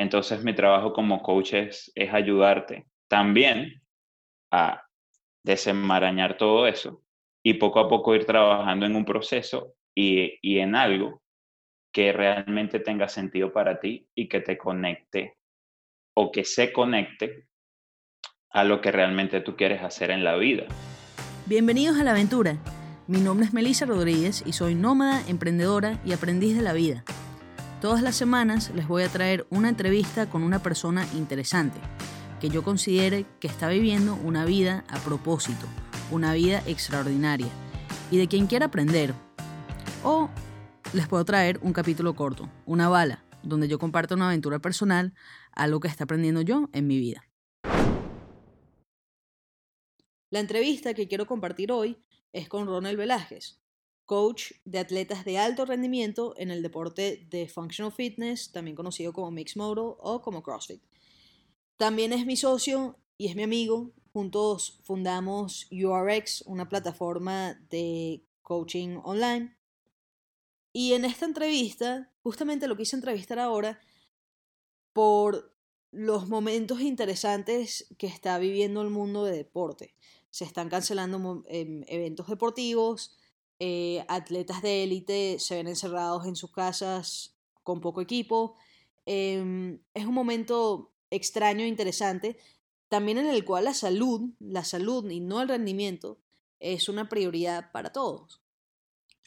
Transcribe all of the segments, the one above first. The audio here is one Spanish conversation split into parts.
Entonces mi trabajo como coach es, es ayudarte también a desenmarañar todo eso y poco a poco ir trabajando en un proceso y, y en algo que realmente tenga sentido para ti y que te conecte o que se conecte a lo que realmente tú quieres hacer en la vida. Bienvenidos a la aventura. Mi nombre es Melissa Rodríguez y soy nómada, emprendedora y aprendiz de la vida. Todas las semanas les voy a traer una entrevista con una persona interesante, que yo considere que está viviendo una vida a propósito, una vida extraordinaria, y de quien quiera aprender. O les puedo traer un capítulo corto, una bala, donde yo comparto una aventura personal, algo que está aprendiendo yo en mi vida. La entrevista que quiero compartir hoy es con Ronald Velázquez, coach de atletas de alto rendimiento en el deporte de Functional Fitness, también conocido como Mixed Model o como CrossFit. También es mi socio y es mi amigo. Juntos fundamos URX, una plataforma de coaching online. Y en esta entrevista, justamente lo quise entrevistar ahora por los momentos interesantes que está viviendo el mundo de deporte se están cancelando em, eventos deportivos, eh, atletas de élite se ven encerrados en sus casas con poco equipo. Em, es un momento extraño e interesante, también en el cual la salud, la salud y no el rendimiento, es una prioridad para todos.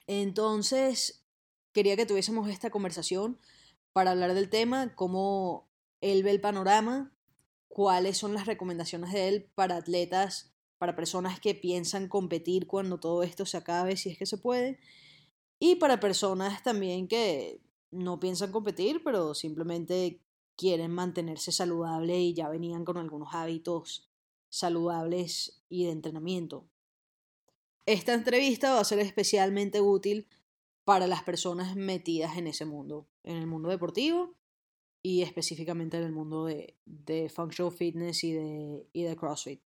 Entonces, quería que tuviésemos esta conversación para hablar del tema, cómo él ve el panorama, cuáles son las recomendaciones de él para atletas para personas que piensan competir cuando todo esto se acabe, si es que se puede, y para personas también que no piensan competir, pero simplemente quieren mantenerse saludable y ya venían con algunos hábitos saludables y de entrenamiento. Esta entrevista va a ser especialmente útil para las personas metidas en ese mundo, en el mundo deportivo y específicamente en el mundo de, de functional fitness y de, y de CrossFit.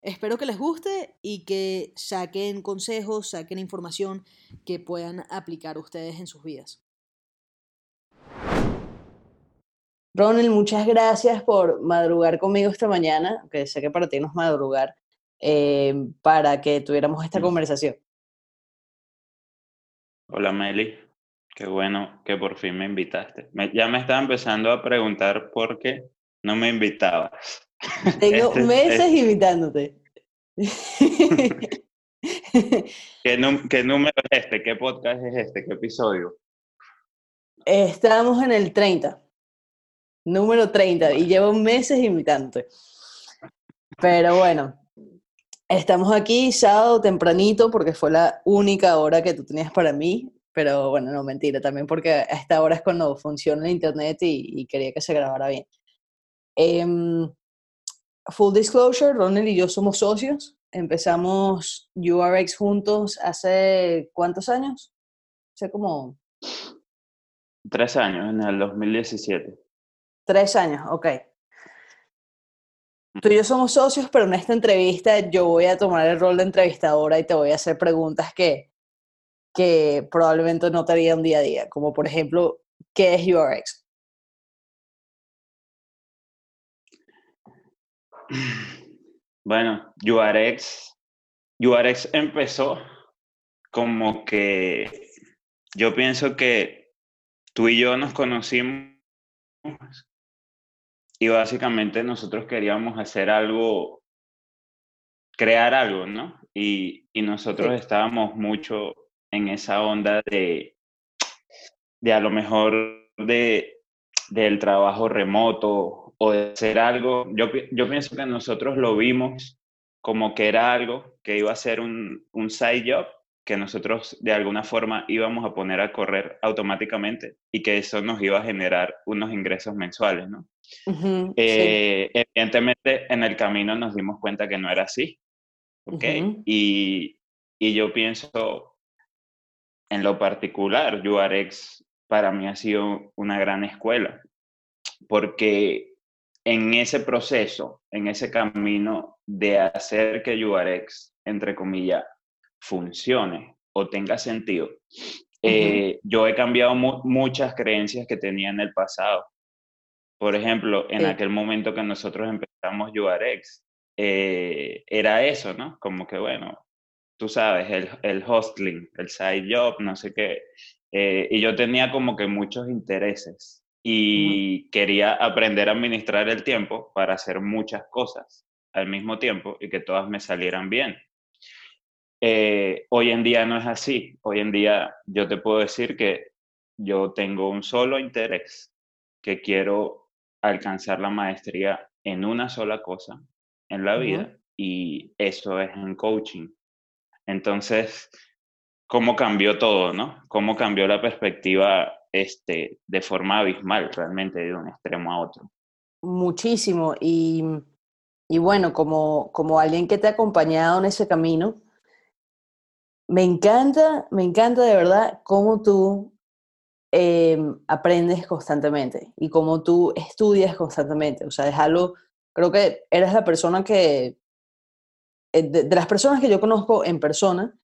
Espero que les guste y que saquen consejos, saquen información que puedan aplicar ustedes en sus vidas. Ronald, muchas gracias por madrugar conmigo esta mañana, que sé que para ti no es madrugar, eh, para que tuviéramos esta conversación. Hola Meli, qué bueno que por fin me invitaste. ya me estaba empezando a preguntar por qué no me invitabas. Tengo este meses invitándote. ¿Qué, número es este? ¿Qué podcast es este? ¿Qué episodio? Estamos en el 30. Número 30. Y llevo meses invitándote. Pero bueno, estamos aquí sábado tempranito porque fue la única hora que tú tenías para mí. Pero bueno, no, mentira, también porque a esta hora es cuando funciona el internet y, quería que se grabara bien. Em, full disclosure, Ronald y yo somos socios. Empezamos URX juntos hace cuántos años? Hace como... Tres años, en el 2017. Tres años, ok. Tú y yo somos socios, pero en esta entrevista yo voy a tomar el rol de entrevistadora y te voy a hacer preguntas que, que probablemente no te haría un día a día, como por ejemplo, ¿qué es URX? Bueno, URX empezó como que yo pienso que tú y yo nos conocimos y básicamente nosotros queríamos hacer algo, crear algo, ¿no? Y, y nosotros estábamos mucho en esa onda de, de a lo mejor de, del trabajo remoto o de hacer algo. Yo, yo pienso que nosotros lo vimos como que era algo que iba a ser un, un side job que nosotros de alguna forma íbamos a poner a correr automáticamente y que eso nos iba a generar unos ingresos mensuales, ¿no? Eh, evidentemente en el camino nos dimos cuenta que no era así, ¿ok? y, y, yo pienso, en lo particular, URX para mí ha sido una gran escuela, porque en ese proceso, en ese camino de hacer que URX, entre comillas, funcione o tenga sentido, eh, yo he cambiado muchas creencias que tenía en el pasado. Por ejemplo, en aquel momento que nosotros empezamos URX, eh, era eso, ¿no? Como que, bueno, tú sabes, el, el hostling, el side job, no sé qué. Eh, y yo tenía como que muchos intereses y quería aprender a administrar el tiempo para hacer muchas cosas al mismo tiempo y que todas me salieran bien. Eh, hoy en día no es así. Hoy en día yo te puedo decir que yo tengo un solo interés, que quiero alcanzar la maestría en una sola cosa en la vida y eso es en coaching. Entonces, ¿cómo cambió todo, no? ¿Cómo cambió la perspectiva este, de forma abismal realmente de un extremo a otro? Muchísimo. Y, y bueno, como, como alguien que te ha acompañado en ese camino, me encanta, me encanta de verdad cómo tú em, aprendes constantemente y cómo tú estudias constantemente. O sea, es creo que eres la persona que, eh, de, las personas que yo conozco en persona,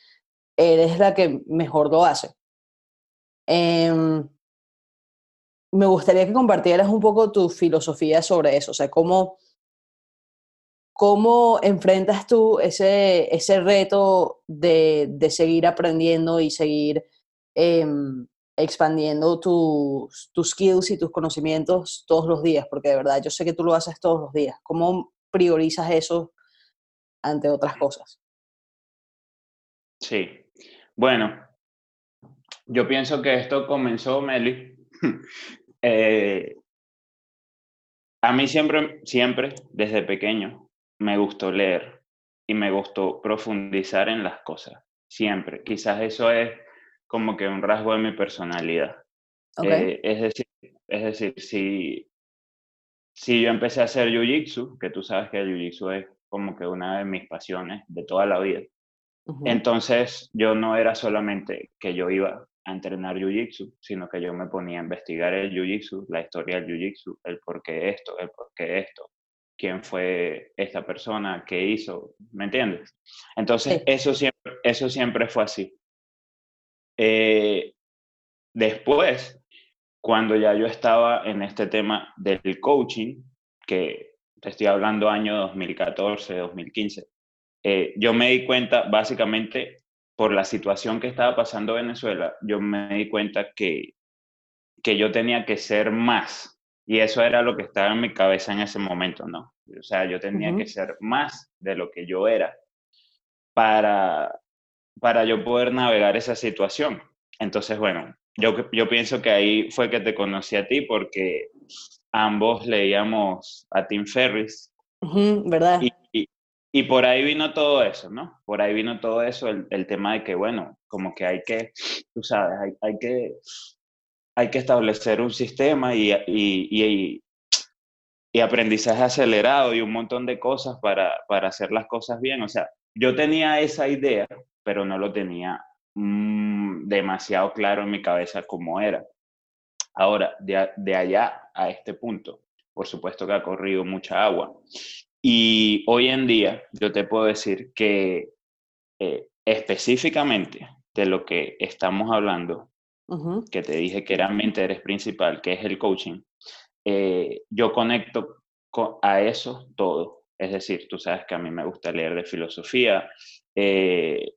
eres la que mejor lo hace. Em, me gustaría que compartieras un poco tu filosofía sobre eso, o sea, cómo, ¿Cómo enfrentas tú ese, ese reto de, de seguir aprendiendo y seguir em, expandiendo tus, tus skills y tus conocimientos todos los días? Porque de verdad yo sé que tú lo haces todos los días. ¿Cómo priorizas eso ante otras cosas? Sí, bueno, yo pienso que esto comenzó, Meli. Eh, a mí siempre, siempre, desde pequeño, me gustó leer y me gustó profundizar en las cosas, siempre. Quizás eso es como que un rasgo de mi personalidad. Eh, es decir, es decir si, si yo empecé a hacer Jiu-Jitsu, que tú sabes que el Jiu-Jitsu es como que una de mis pasiones de toda la vida, entonces yo no era solamente que yo iba a entrenar Jiu-Jitsu, sino que yo me ponía a investigar el Jiu-Jitsu, la historia del Jiu-Jitsu, el por qué esto, el por qué esto, quién fue esta persona, qué hizo, ¿me entiendes? Entonces, eso, siempre, eso siempre fue así. Eh, después, cuando ya yo estaba en este tema del coaching, que te estoy hablando año 2014, 2015, eh, yo me di cuenta, básicamente, por la situación que estaba pasando en Venezuela, yo me di cuenta que, que yo tenía que ser más y eso era lo que estaba en mi cabeza en ese momento, ¿no? O sea, yo tenía que ser más de lo que yo era para, para yo poder navegar esa situación. Entonces, bueno, yo, yo pienso que ahí fue que te conocí a ti porque ambos leíamos a Tim Ferris. ¿Verdad? Y, y, por ahí vino todo eso, ¿no? Por ahí vino todo eso, el, el tema de que, bueno, como que hay que, tú sabes, hay, hay que hay que establecer un sistema y, y, y, aprendizaje acelerado y un montón de cosas para, para, hacer las cosas bien. O sea, yo tenía esa idea, pero no lo tenía mm, demasiado claro en mi cabeza cómo era. Ahora, de, de, allá a este punto, por supuesto que ha corrido mucha agua. Y hoy en día yo te puedo decir que eh, específicamente de lo que estamos hablando, que te dije que era mi interés principal, que es el coaching, eh, yo conecto a eso todo. Es decir, tú sabes que a mí me gusta leer de filosofía, eh,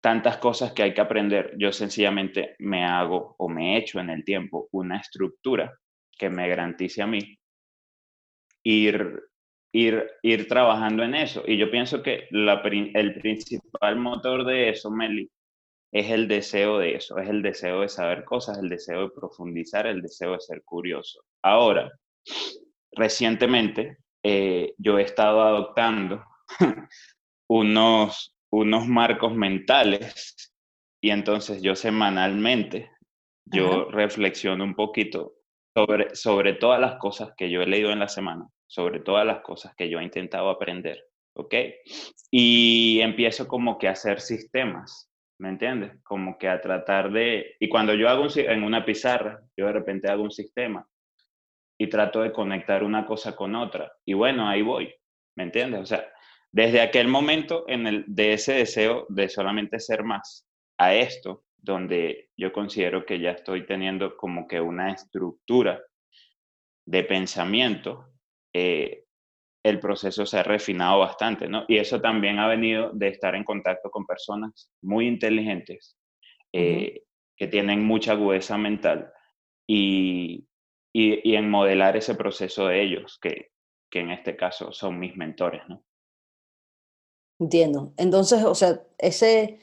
tantas cosas que hay que aprender. Yo sencillamente me hago o me echo en el tiempo una estructura que me garantice a mí ir, ir, ir trabajando en eso. Y yo pienso que la, el principal motor de eso, Meli, es el deseo de eso, es el deseo de saber cosas, el deseo de profundizar, el deseo de ser curioso. Ahora, recientemente eh, yo he estado adoptando unos, unos marcos mentales y entonces yo semanalmente, yo reflexiono un poquito sobre, sobre todas las cosas que yo he leído en la semana, sobre todas las cosas que yo he intentado aprender, ¿ok? Y empiezo como que a hacer sistemas ¿me entiendes? Como que a tratar de... Y cuando yo hago un, en una pizarra, yo de repente hago un sistema y trato de conectar una cosa con otra. Y bueno, ahí voy, ¿me entiendes? O sea, desde aquel momento en el, de ese deseo de solamente ser más a esto, donde yo considero que ya estoy teniendo como que una estructura de pensamiento, eh, el proceso se ha refinado bastante, ¿no? Y eso también ha venido de estar en contacto con personas muy inteligentes, eh, que tienen mucha agudeza mental y, y, en modelar ese proceso de ellos, que, que en este caso son mis mentores, ¿no? Entiendo. Entonces, o sea, ese,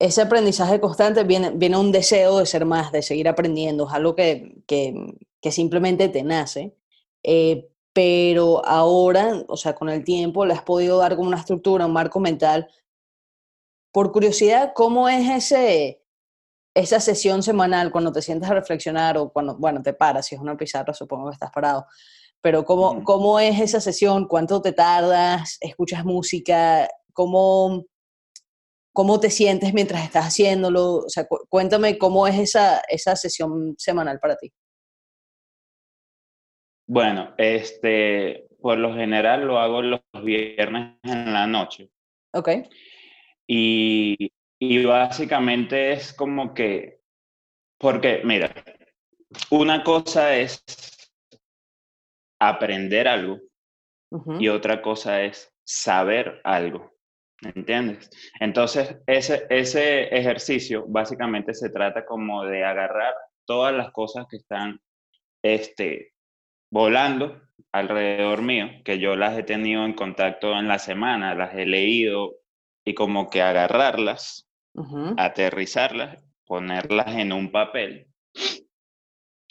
ese aprendizaje constante viene, viene un deseo de ser más, de seguir aprendiendo, es algo que, que, que simplemente te nace. Eh, pero ahora, o sea, con el tiempo le has podido dar como una estructura, un marco mental. Por curiosidad, ¿cómo es ese, esa sesión semanal cuando te sientas a reflexionar o cuando, bueno, te paras, si es una pizarra, supongo que estás parado, pero ¿cómo, cómo es esa sesión? ¿Cuánto te tardas? ¿Escuchas música? ¿Cómo, cómo te sientes mientras estás haciéndolo? O sea, cuéntame cómo es esa, esa sesión semanal para ti. Bueno, este, por lo general lo hago los viernes en la noche. Ok. Y, y básicamente es como que, porque, mira, una cosa es aprender algo y otra cosa es saber algo. ¿Entiendes? Entonces, ese, ese ejercicio básicamente se trata como de agarrar todas las cosas que están este, volando alrededor mío, que yo las he tenido en contacto en la semana, las he leído y como que agarrarlas, aterrizarlas, ponerlas en un papel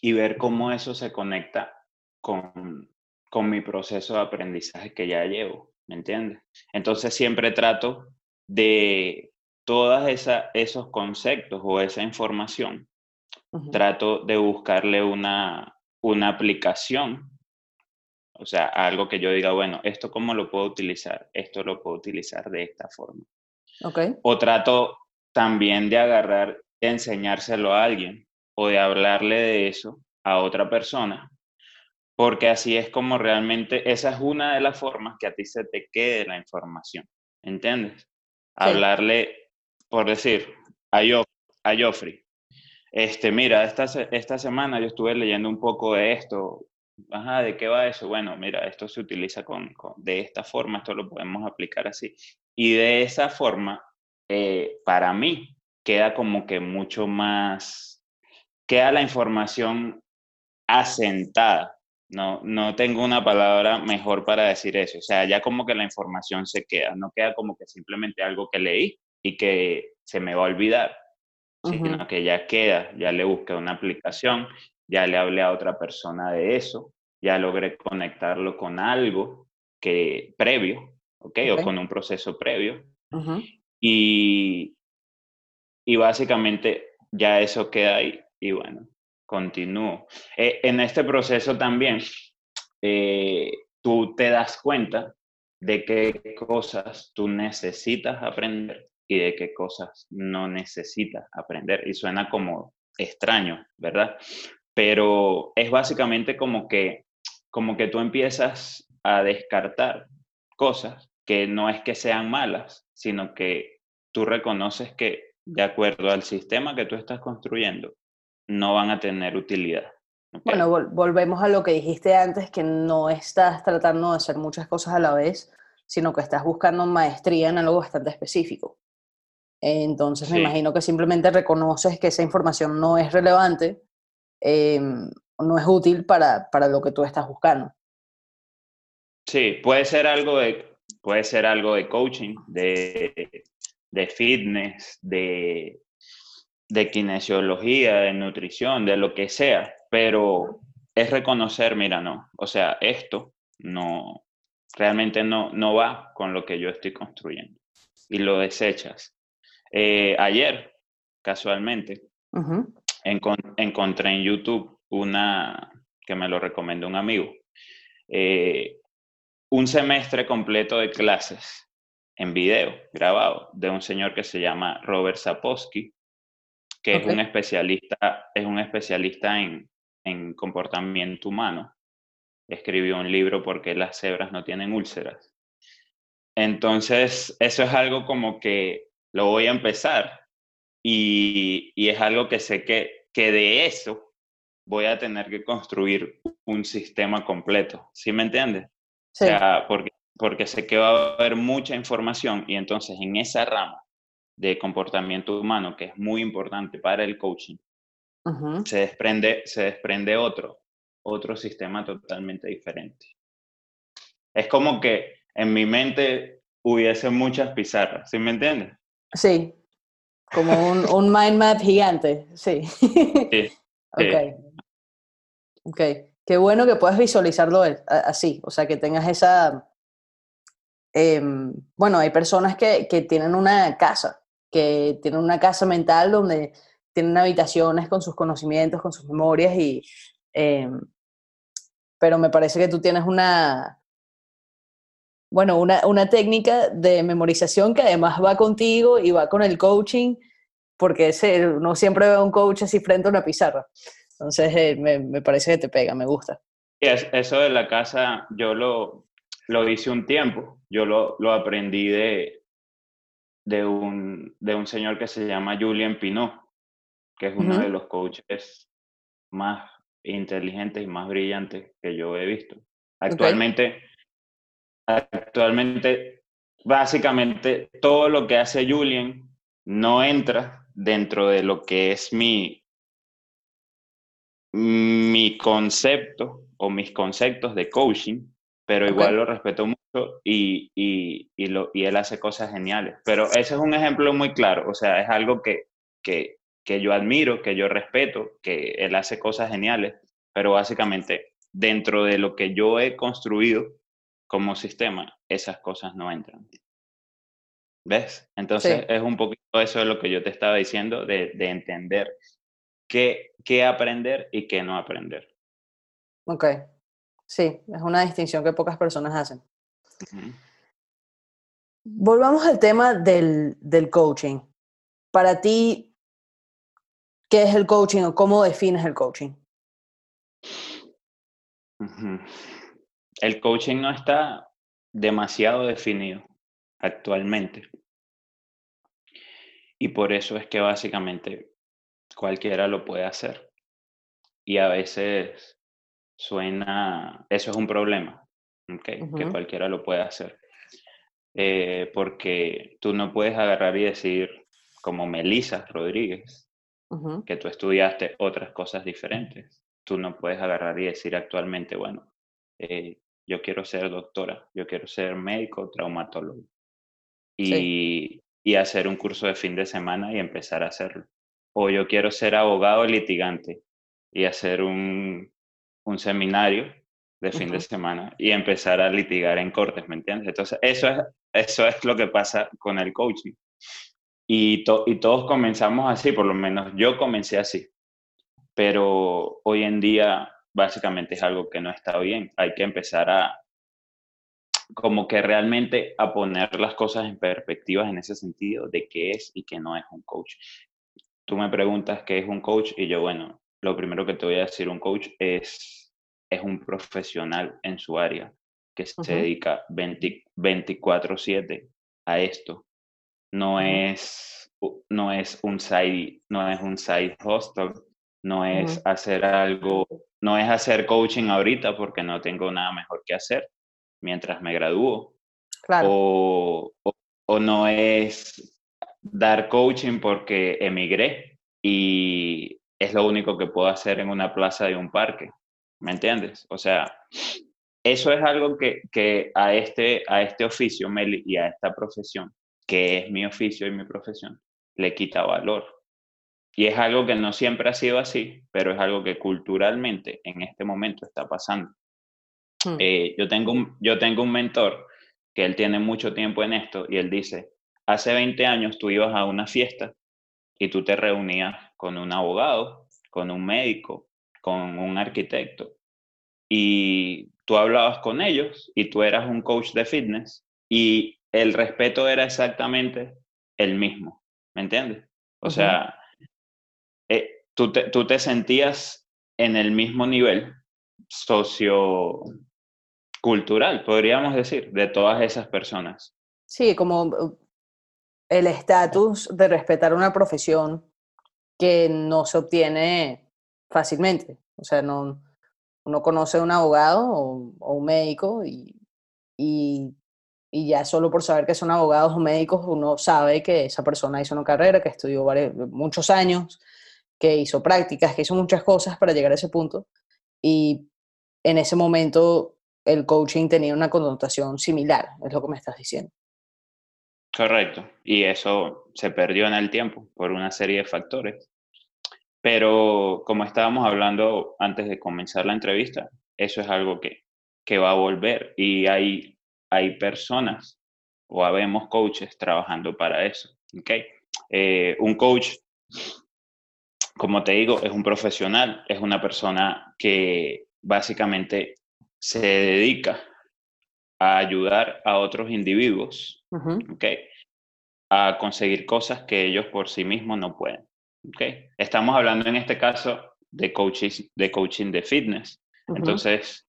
y ver cómo eso se conecta con, con mi proceso de aprendizaje que ya llevo, ¿me entiendes? Entonces siempre trato de todos esos conceptos o esa información, trato de buscarle una, una aplicación, o sea, algo que yo diga, bueno, esto cómo lo puedo utilizar, esto lo puedo utilizar de esta forma. Okay. O trato también de agarrar, de enseñárselo a alguien o de hablarle de eso a otra persona, porque así es como realmente, esa es una de las formas que a ti se te quede la información, ¿entiendes? Hablarle, por decir, a, a Joffrey, este, mira, esta, esta semana yo estuve leyendo un poco de esto. Ajá, ¿de qué va eso? Bueno, mira, esto se utiliza con, de esta forma, esto lo podemos aplicar así. Y de esa forma, eh, para mí, queda como que mucho más, queda la información asentada. No, no tengo una palabra mejor para decir eso. O sea, ya como que la información se queda, no queda como que simplemente algo que leí y que se me va a olvidar sino que ya queda, ya le busqué una aplicación, ya le hablé a otra persona de eso, ya logré conectarlo con algo que previo, ¿ok? O con un proceso previo. y, y básicamente ya eso queda ahí y bueno, continúo. Eh, en este proceso también, eh, tú te das cuenta de qué cosas tú necesitas aprender y de qué cosas no necesitas aprender. Y suena como extraño, ¿verdad? Pero es básicamente como que, como que tú empiezas a descartar cosas que no es que sean malas, sino que tú reconoces que de acuerdo al sistema que tú estás construyendo, no van a tener utilidad. Bueno, volvemos a lo que dijiste antes, que no estás tratando de hacer muchas cosas a la vez, sino que estás buscando maestría en algo bastante específico. Entonces me imagino que simplemente reconoces que esa información no es relevante, em, no es útil para, para, lo que tú estás buscando. Sí, puede ser algo de, puede ser algo de coaching, de, de fitness, de, de kinesiología, de nutrición, de lo que sea, pero es reconocer, mira, no, o sea, esto no, realmente no, no va con lo que yo estoy construyendo y lo desechas. Eh, ayer, casualmente, encontré en YouTube una que me lo recomendó un amigo, eh, un semestre completo de clases en video grabado de un señor que se llama Robert Sapolsky, que es un especialista, es un especialista en, en comportamiento humano. Escribió un libro porque las cebras no tienen úlceras. Entonces, eso es algo como que lo voy a empezar y, y es algo que sé que, que de eso voy a tener que construir un sistema completo. ¿Sí me entiendes? O sea, porque, porque sé que va a haber mucha información y entonces en esa rama de comportamiento humano, que es muy importante para el coaching, se, desprende, se desprende otro, otro sistema totalmente diferente. Es como que en mi mente hubiese muchas pizarras, ¿sí me entiendes? Sí, como un, un mind map gigante, sí. sí. ok. Ok. Qué bueno que puedas visualizarlo así, o sea, que tengas esa... Em, bueno, hay personas que, que tienen una casa, que tienen una casa mental donde tienen habitaciones con sus conocimientos, con sus memorias y... Em, pero me parece que tú tienes una, bueno, una, una, técnica de memorización que además va contigo y va con el coaching, porque ese, uno siempre ve a un coach así frente a una pizarra. Entonces, eh, me, me, parece que te pega, me gusta. eso de la casa, yo lo, lo hice un tiempo. Yo lo, lo aprendí de, de, un, de un señor que se llama Julien Pinot, que es uno de los coaches más inteligentes y más brillantes que yo he visto. Actualmente, actualmente, básicamente, todo lo que hace Julien no entra dentro de lo que es mi, mi concepto o mis conceptos de coaching, pero igual lo respeto mucho y, y, y, lo, y él hace cosas geniales. Pero ese es un ejemplo muy claro, o sea, es algo que, que, que yo admiro, que yo respeto, que él hace cosas geniales, pero básicamente dentro de lo que yo he construido como sistema, esas cosas no entran. ¿Ves? Entonces es un poquito eso de lo que yo te estaba diciendo, de, de entender qué, qué aprender y qué no aprender. Ok, sí, es una distinción que pocas personas hacen. Volvamos al tema del, del coaching. Para ti, ¿qué es el coaching o cómo defines el coaching? El coaching no está demasiado definido actualmente. Y por eso es que básicamente cualquiera lo puede hacer. Y a veces suena, eso es un problema, que cualquiera lo puede hacer. Eh, porque tú no puedes agarrar y decir, como Melissa Rodríguez, que tú estudiaste otras cosas diferentes. Tú no puedes agarrar y decir actualmente, bueno, eh, yo quiero ser doctora, yo quiero ser médico, traumatólogo. Y, y hacer un curso de fin de semana y empezar a hacerlo o yo quiero ser abogado litigante y hacer un, un seminario de fin de semana y empezar a litigar en cortes, ¿me entiendes? Entonces, eso es, eso es lo que pasa con el coaching. Y, y todos comenzamos así, por lo menos yo comencé así, pero hoy en día básicamente es algo que no está bien. Hay que empezar a, como que realmente a poner las cosas en perspectiva en ese sentido de qué es y qué no es un coach tú me preguntas qué es un coach y yo, bueno, lo primero que te voy a decir, un coach es, es un profesional en su área que se dedica 24/7 a esto. No, es, no es un side, no es un side hostel, no es hacer algo, no es hacer coaching ahorita porque no tengo nada mejor que hacer mientras me gradúo. Claro. o, o no es dar coaching porque emigré y es lo único que puedo hacer en una plaza de un parque. ¿Me entiendes? O sea, eso es algo que, que a, este, a este oficio Meli, y a esta profesión, que es mi oficio y mi profesión, le quita valor. Y es algo que no siempre ha sido así, pero es algo que culturalmente en este momento está pasando. Hmm. Eh, yo, tengo un, yo tengo un mentor que él tiene mucho tiempo en esto y él dice, hace 20 años tú ibas a una fiesta y tú te reunías con un abogado, con un médico, con un arquitecto y tú hablabas con ellos y tú eras un coach de fitness y el respeto era exactamente el mismo, ¿me entiendes? O sea, tú, te, tú te sentías en el mismo nivel sociocultural, podríamos decir, de todas esas personas. Sí, como el estatus de respetar una profesión que no se obtiene fácilmente. O sea, no, uno conoce a un abogado o, un médico y, y, y, ya solo por saber que son abogados o médicos uno sabe que esa persona hizo una carrera, que estudió varios, muchos años, que hizo prácticas, que hizo muchas cosas para llegar a ese punto. Y en ese momento el coaching tenía una connotación similar, es lo que me estás diciendo. Correcto. Y eso se perdió en el tiempo por una serie de factores. Pero como estábamos hablando antes de comenzar la entrevista, eso es algo que, que va a volver y hay, hay personas o habemos coaches trabajando para eso. ¿okay? Eh, un coach, como te digo, es un profesional, es una persona que básicamente se dedica a ayudar a otros individuos a conseguir cosas que ellos por sí mismos no pueden. Okay. Estamos hablando en este caso de coaching de, coaching de fitness. Entonces,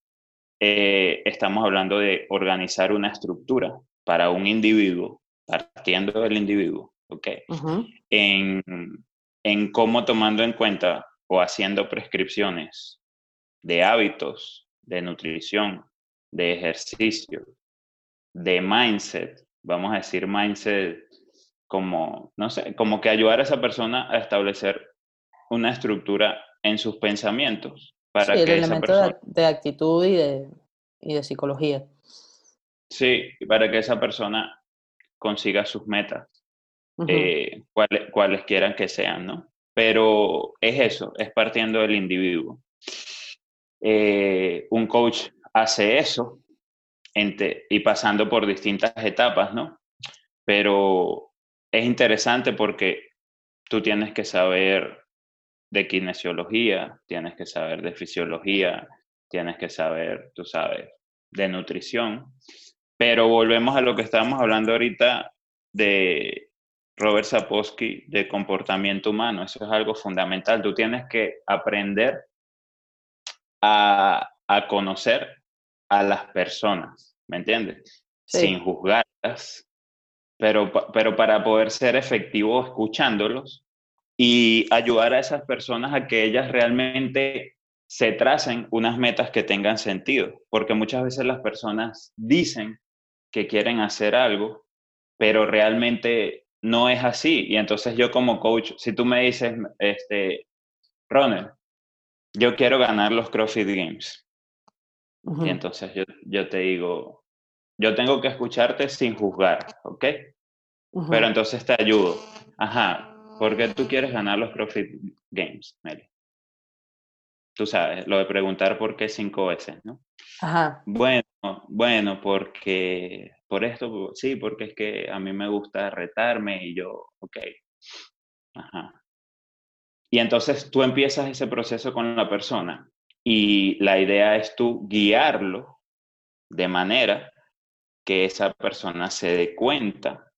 eh, estamos hablando de organizar una estructura para un individuo, partiendo del individuo, en, en cómo tomando en cuenta o haciendo prescripciones de hábitos, de nutrición, de ejercicio, de mindset, vamos a decir mindset como, no sé, como que ayudar a esa persona a establecer una estructura en sus pensamientos. Para sí, que el elemento de, actitud y de, y de psicología. Sí, para que esa persona consiga sus metas, eh, cuales, cuales quieran que sean, ¿no? Pero es eso, es partiendo del individuo. Eh, un coach hace eso y pasando por distintas etapas, ¿no? Pero es interesante porque tú tienes que saber de kinesiología, tienes que saber de fisiología, tienes que saber, tú sabes, de nutrición. Pero volvemos a lo que estábamos hablando ahorita de Robert Sapolsky, de comportamiento humano. Eso es algo fundamental. Tú tienes que aprender a, conocer a las personas, ¿me entiendes? Sin juzgarlas, pero, pero para poder ser efectivo escuchándolos y ayudar a esas personas a que ellas realmente se tracen unas metas que tengan sentido, porque muchas veces las personas dicen que quieren hacer algo, pero realmente no es así. Y entonces yo como coach, si tú me dices, este, Ronald, yo quiero ganar los CrossFit Games. Y entonces yo, yo te digo, yo tengo que escucharte sin juzgar, ¿ok? Pero entonces te ayudo. Ajá, ¿por qué tú quieres ganar los Profit Games, Meli? Tú sabes, lo de preguntar por qué cinco veces, ¿no? Ajá. Bueno, bueno, porque, por esto, sí, porque es que a mí me gusta retarme y yo, ok. Ajá. Y entonces tú empiezas ese proceso con la persona y la idea es tú guiarlo de manera que esa persona se dé cuenta,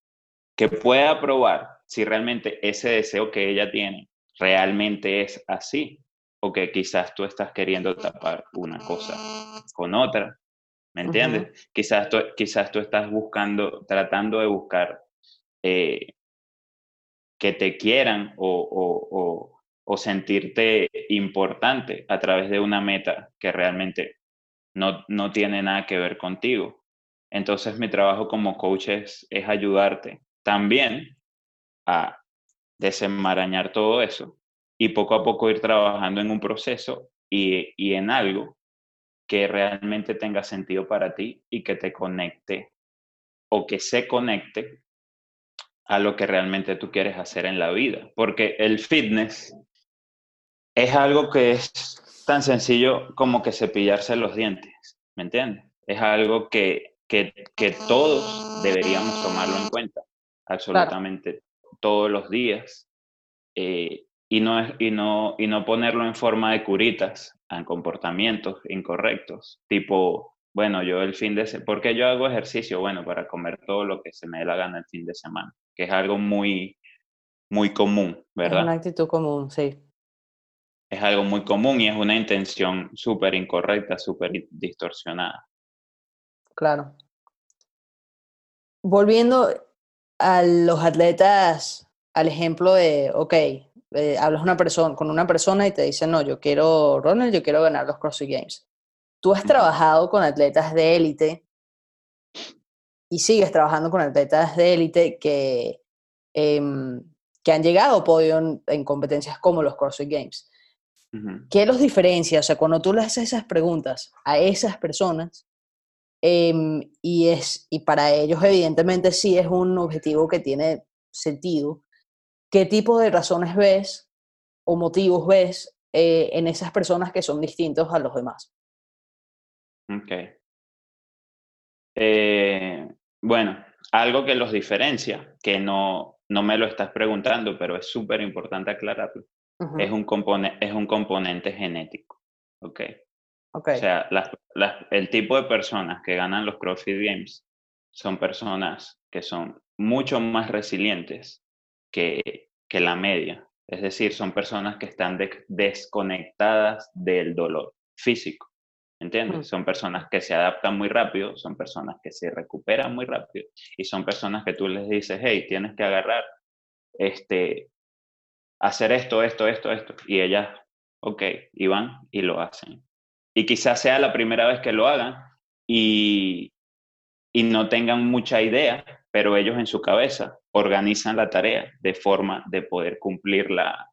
que pueda probar si realmente ese deseo que ella tiene realmente es así o que quizás tú estás queriendo tapar una cosa con otra. ¿Me entiendes? quizás, tú, quizás tú estás buscando, tratando de buscar eh, que te quieran o, o sentirte importante a través de una meta que realmente no, no tiene nada que ver contigo. Entonces mi trabajo como coach es, ayudarte también a desenmarañar todo eso y poco a poco ir trabajando en un proceso y, y en algo que realmente tenga sentido para ti y que te conecte o que se conecte a lo que realmente tú quieres hacer en la vida. Porque el fitness es algo que es tan sencillo como que cepillarse los dientes, ¿me entiendes? Es algo que, que, que todos deberíamos tomarlo en cuenta, absolutamente todos los días, eh, y, no y, no, y no ponerlo en forma de curitas en comportamientos incorrectos, tipo, bueno, yo el fin de semana, ¿por qué yo hago ejercicio? Bueno, para comer todo lo que se me dé la gana el fin de semana, que es algo muy, muy común, ¿verdad? Es una actitud común, sí es algo muy común y es una intención súper incorrecta, súper distorsionada. Claro. Volviendo a los atletas, al ejemplo de, ok, eh, hablas una persona, con una persona y te dice, no, yo quiero, Ronald, yo quiero ganar los CrossFit Games. Tú has trabajado con atletas de élite y sigues trabajando con atletas de élite que, em, que han llegado a podio en, competencias como los CrossFit Games. ¿Qué los diferencia? O sea, cuando tú le haces esas preguntas a esas personas, em, y, es, y para ellos evidentemente sí es un objetivo que tiene sentido, ¿qué tipo de razones ves o motivos ves eh, en esas personas que son distintos a los demás? Ok. Eh, bueno, algo que los diferencia, que no, no me lo estás preguntando, pero es súper importante aclararlo, es, un es un componente genético. ¿ok? Okay. O sea, el tipo de personas que ganan los CrossFit Games son personas que son mucho más resilientes que, que la media. Es decir, son personas que están desconectadas del dolor físico. ¿Entiendes? Son personas que se adaptan muy rápido, son personas que se recuperan muy rápido y son personas que tú les dices, hey, tienes que agarrar, este, hacer esto, esto, esto, esto. Y ellas, ok, y van y lo hacen. Y quizás sea la primera vez que lo hagan y, y no tengan mucha idea, pero ellos en su cabeza organizan la tarea de forma de poder cumplirla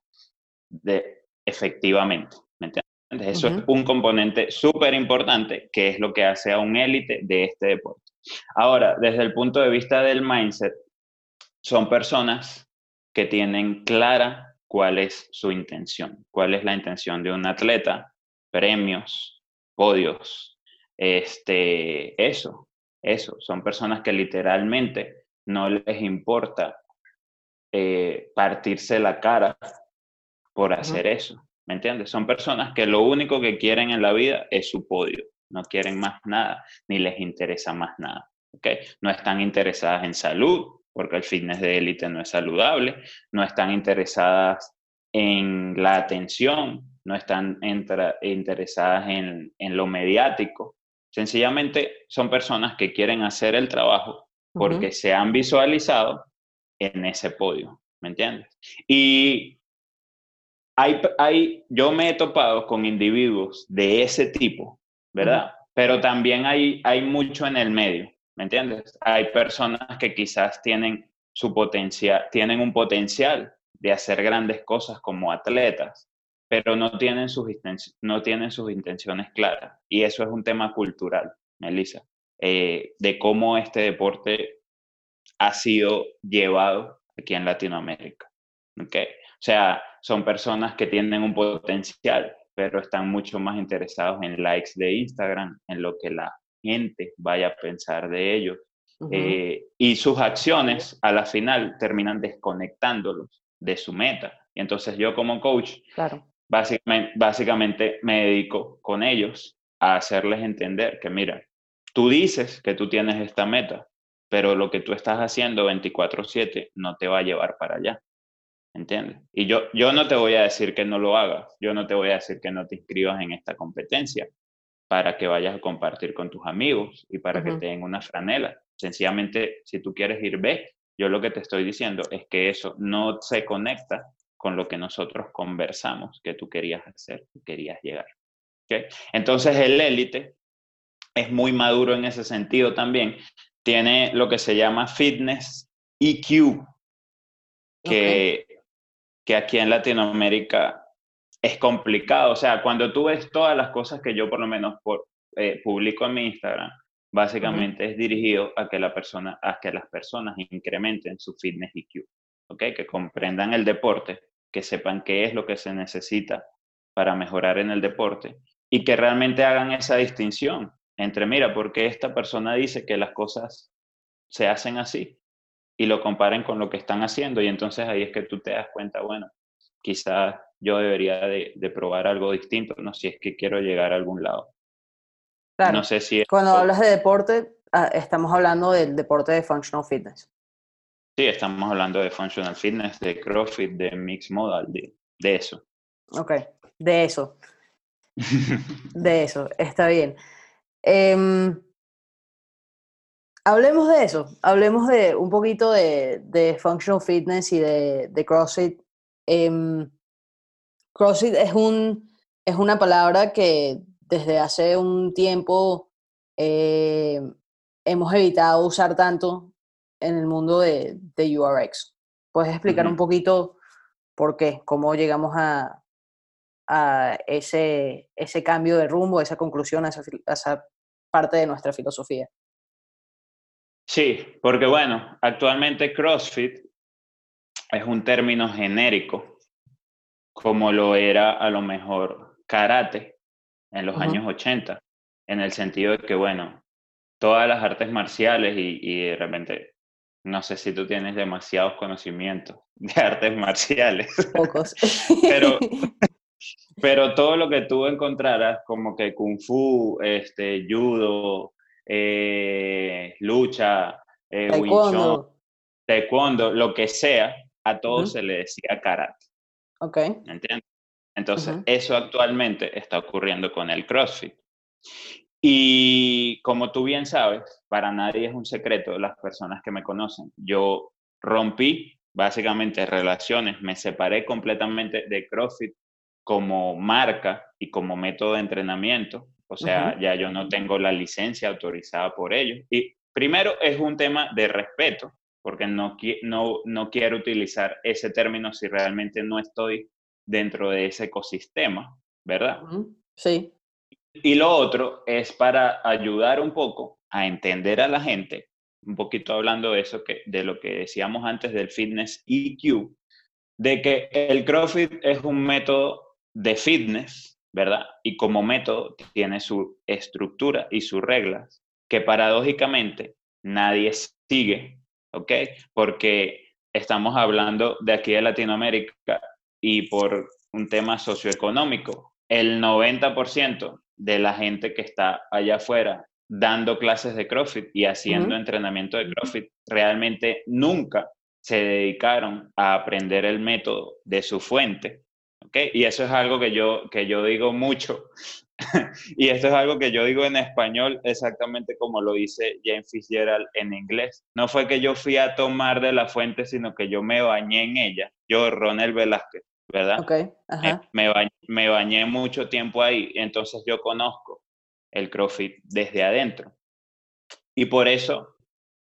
de, efectivamente. ¿Me entiendes? Eso es un componente súper importante que es lo que hace a un élite de este deporte. Ahora, desde el punto de vista del mindset, son personas que tienen clara cuál es su intención, cuál es la intención de un atleta, premios, podios, este, eso, eso. Son personas que literalmente no les importa eh, partirse la cara por hacer eso. ¿Me entiendes? Son personas que lo único que quieren en la vida es su podio. No quieren más nada, ni les interesa más nada. No están interesadas en salud, porque el fitness de élite no es saludable. No están interesadas en la atención, no están interesadas en, en, lo mediático. Sencillamente son personas que quieren hacer el trabajo porque se han visualizado en ese podio, ¿me entiendes? Y hay, yo me he topado con individuos de ese tipo, ¿verdad? Pero también hay, hay mucho en el medio, ¿me entiendes? Hay personas que quizás tienen su potencial, tienen un potencial de hacer grandes cosas como atletas, pero no tienen sus, no tienen sus intenciones claras. Y eso es un tema cultural, Melissa, eh, de cómo este deporte ha sido llevado aquí en Latinoamérica. ¿okay? O sea, son personas que tienen un potencial, pero están mucho más interesados en likes de Instagram, en lo que la gente vaya a pensar de ellos. Eh, y sus acciones a la final terminan desconectándolos de su meta. Y entonces yo como coach, claro. Básicamente, básicamente me dedico con ellos a hacerles entender que, mira, tú dices que tú tienes esta meta, pero lo que tú estás haciendo 24/7 no te va a llevar para allá. ¿entiendes? Y yo, yo no te voy a decir que no lo hagas, yo no te voy a decir que no te inscribas en esta competencia para que vayas a compartir con tus amigos y para que te den una franela. Sencillamente, si tú quieres ir, ve. Yo lo que te estoy diciendo es que eso no se conecta con lo que nosotros conversamos que tú querías hacer, que querías llegar. ¿Okay? Entonces, el élite es muy maduro en ese sentido también. Tiene lo que se llama fitness EQ, que que aquí en Latinoamérica es complicado. O sea, cuando tú ves todas las cosas que yo por lo menos por, eh, publico en mi Instagram, básicamente es dirigido a que, la persona, a que las personas incrementen su fitness EQ, ¿ok? Que comprendan el deporte, que sepan qué es lo que se necesita para mejorar en el deporte y que realmente hagan esa distinción entre, mira, porque esta persona dice que las cosas se hacen así y lo comparen con lo que están haciendo y entonces ahí es que tú te das cuenta, bueno, quizás yo debería de, probar algo distinto, no si es que quiero llegar a algún lado. Claro. No sé si... Cuando hablas de deporte, ah, estamos hablando del deporte de functional fitness. Sí, estamos hablando de functional fitness, de CrossFit, de mixed modal, de, de eso. Ok, de eso. de eso, está bien. Eh, Hablemos de eso, hablemos de un poquito de, de functional fitness y de, de CrossFit em, CrossFit es, un, es una palabra que desde hace un tiempo eh, hemos evitado usar tanto en el mundo de, de URX. ¿Puedes explicar un poquito por qué? ¿Cómo llegamos a, a ese, ese cambio de rumbo, esa conclusión, a esa, parte de nuestra filosofía? Sí, porque bueno, actualmente CrossFit es un término genérico, como lo era a lo mejor karate en los años 80, en el sentido de que, bueno, todas las artes marciales y, y de repente, no sé si tú tienes demasiados conocimientos de artes marciales. Pocos. pero, pero todo lo que tú encontraras, como que kung fu, este, judo, eh, lucha, eh, taekwondo. taekwondo, lo que sea, a todos se le decía karate. Ok. ¿Entiendes? Entonces, eso actualmente está ocurriendo con el CrossFit. Y como tú bien sabes, para nadie es un secreto, las personas que me conocen, yo rompí básicamente relaciones, me separé completamente de CrossFit como marca y como método de entrenamiento. O sea, ya yo no tengo la licencia autorizada por ellos. Y primero es un tema de respeto, porque no, no, no quiero utilizar ese término si realmente no estoy dentro de ese ecosistema, ¿verdad? Sí. Y lo otro es para ayudar un poco a entender a la gente, un poquito hablando de eso, que, de lo que decíamos antes del fitness EQ, de que el CrossFit es un método de fitness, ¿verdad? Y como método tiene su estructura y sus reglas, que paradójicamente nadie sigue, ¿ok? Porque estamos hablando de aquí de Latinoamérica y por un tema socioeconómico, el 90% de la gente que está allá afuera dando clases de CrossFit y haciendo entrenamiento de CrossFit realmente nunca se dedicaron a aprender el método de su fuente y eso es algo que yo, que yo digo mucho. y esto es algo que yo digo en español exactamente como lo dice James Fitzgerald en inglés. No fue que yo fui a tomar de la fuente, sino que yo me bañé en ella. Yo, Ronel Velázquez, ¿verdad? Okay, eh, Me, bañé, me bañé mucho tiempo ahí, entonces yo conozco el CrossFit desde adentro. Y por eso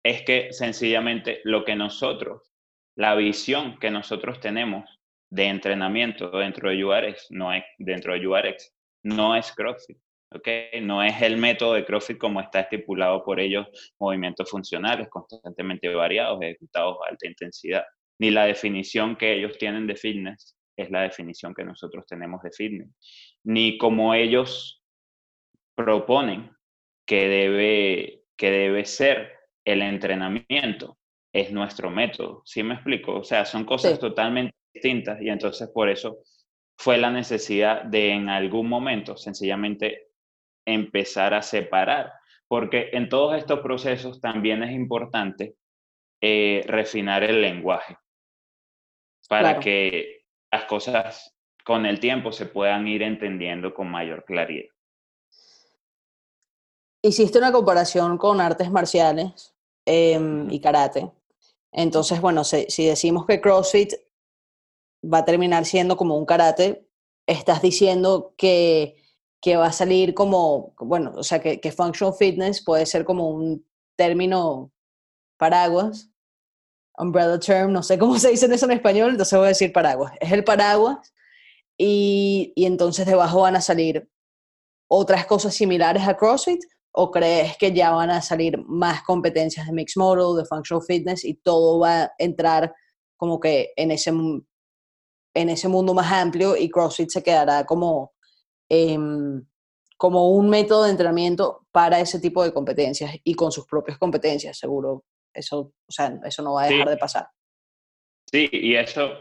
es que sencillamente lo que nosotros, la visión que nosotros tenemos de entrenamiento dentro de URX, no es, dentro de URX, no es CrossFit. ¿okay? No es el método de CrossFit como está estipulado por ellos, movimientos funcionales constantemente variados, ejecutados a alta intensidad. Ni la definición que ellos tienen de fitness es la definición que nosotros tenemos de fitness. Ni como ellos proponen que debe, que debe ser el entrenamiento, es nuestro método. ¿Sí me explico? O sea, son cosas totalmente distintas y entonces por eso fue la necesidad de en algún momento sencillamente empezar a separar, porque en todos estos procesos también es importante eh, refinar el lenguaje para que las cosas con el tiempo se puedan ir entendiendo con mayor claridad. Hiciste una comparación con artes marciales em, y karate. Entonces, bueno, si decimos que CrossFit va a terminar siendo como un karate, estás diciendo que, que va a salir como, bueno, o sea, que, que functional fitness puede ser como un término paraguas, umbrella term, no sé cómo se dice eso en español, entonces voy a decir paraguas. Es el paraguas y, y entonces debajo van a salir otras cosas similares a CrossFit o crees que ya van a salir más competencias de mixed model, de functional fitness y todo va a entrar como que en ese en ese mundo más amplio y CrossFit se quedará como, em, como un método de entrenamiento para ese tipo de competencias y con sus propias competencias, seguro. Eso, o sea, eso no va a dejar de pasar. Sí, y eso,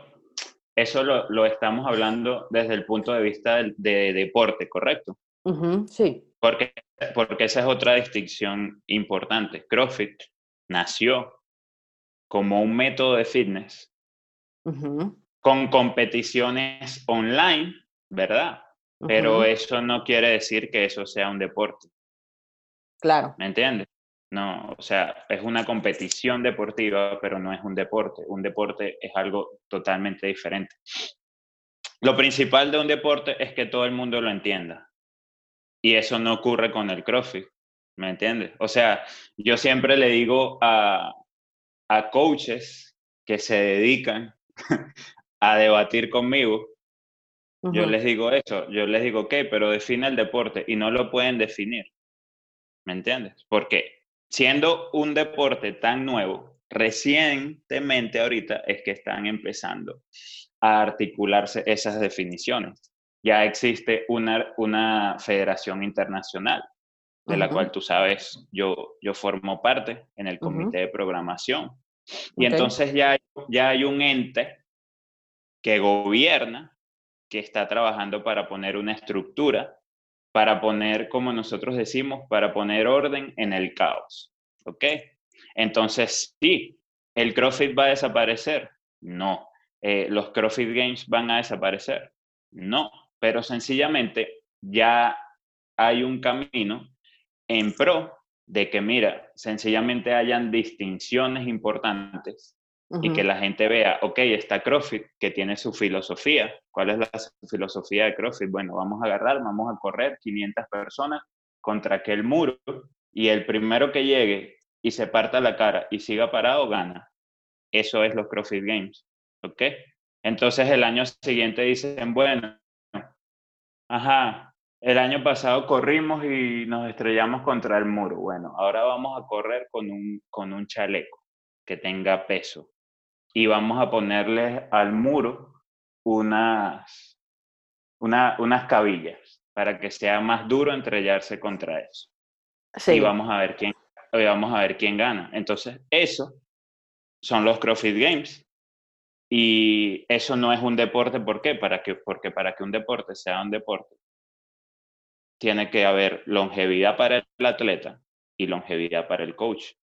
eso lo, lo, estamos hablando desde el punto de vista de, deporte, ¿correcto? sí. Porque, porque esa es otra distinción importante. CrossFit nació como un método de fitness con competiciones online, ¿verdad? Pero eso no quiere decir que eso sea un deporte. Claro. ¿Me entiendes? No, o sea, es una competición deportiva, pero no es un deporte. Un deporte es algo totalmente diferente. Lo principal de un deporte es que todo el mundo lo entienda. Y eso no ocurre con el CrossFit, ¿me entiendes? O sea, yo siempre le digo a, a coaches que se dedican a debatir conmigo, yo les digo eso, yo les digo, ok, pero define el deporte y no lo pueden definir. ¿Me entiendes? Porque siendo un deporte tan nuevo, recientemente ahorita es que están empezando a articularse esas definiciones. Ya existe una, una federación internacional de la cual tú sabes, yo, yo formo parte en el comité de programación. Y entonces ya, ya hay un ente que gobierna que está trabajando para poner una estructura, para poner, como nosotros decimos, para poner orden en el caos. ¿Ok? Entonces, sí, ¿el CrossFit va a desaparecer? No. Eh, ¿Los CrossFit Games van a desaparecer? No. Pero sencillamente ya hay un camino en pro de que, mira, sencillamente hayan distinciones importantes y que la gente vea, ok, está CrossFit, que tiene su filosofía. ¿Cuál es la filosofía de CrossFit? Bueno, vamos a agarrar, vamos a correr 500 personas contra aquel muro y el primero que llegue y se parta la cara y siga parado, gana. Eso es los CrossFit Games, ¿ok? Entonces el año siguiente dicen, bueno, ajá, el año pasado corrimos y nos estrellamos contra el muro. Bueno, ahora vamos a correr con un, con un chaleco que tenga peso y vamos a ponerle al muro unas, unas cabillas para que sea más duro entrellarse contra eso. Y vamos a ver quién, vamos a ver quién gana. Entonces, eso son los CrossFit Games. Y eso no es un deporte, ¿por qué? Para que, porque para que un deporte sea un deporte, tiene que haber longevidad para el atleta y longevidad para el coach.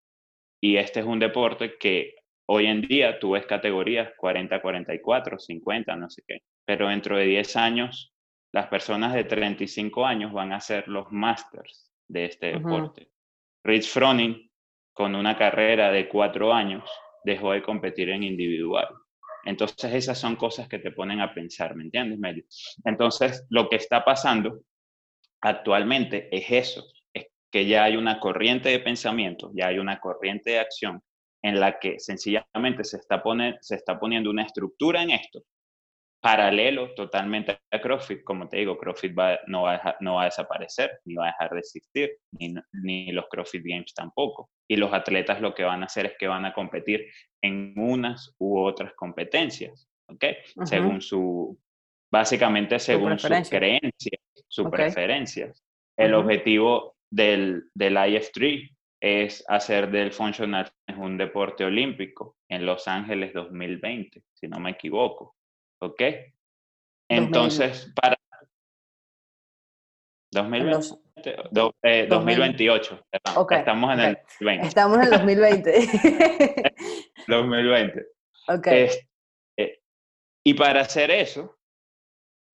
Y este es un deporte que Hoy en día tú ves categorías 40, 44, 50, no sé qué, pero dentro de 10 años las personas de 35 años van a ser los masters de este deporte. Rich Froning, con una carrera de cuatro años, dejó de competir en individual. Entonces esas son cosas que te ponen a pensar, ¿me entiendes, Meli? Entonces lo que está pasando actualmente es eso, es que ya hay una corriente de pensamiento, ya hay una corriente de acción en la que sencillamente se está, se está poniendo una estructura en esto, paralelo totalmente a CrossFit. Como te digo, CrossFit no, va a, no va a desaparecer, ni va a dejar de existir, ni, ni los CrossFit Games tampoco. Y los atletas lo que van a hacer es que van a competir en unas u otras competencias, ¿ok? Según su, básicamente según sus creencias, sus preferencias. El objetivo del, del IF3 es hacer del functional un deporte olímpico en Los Ángeles 2020, si no me equivoco. ¿Ok? Entonces, para 2020, 2028. Estamos en el 2020. Estamos en el 2020. 2020. Okay. Eh, y para hacer eso,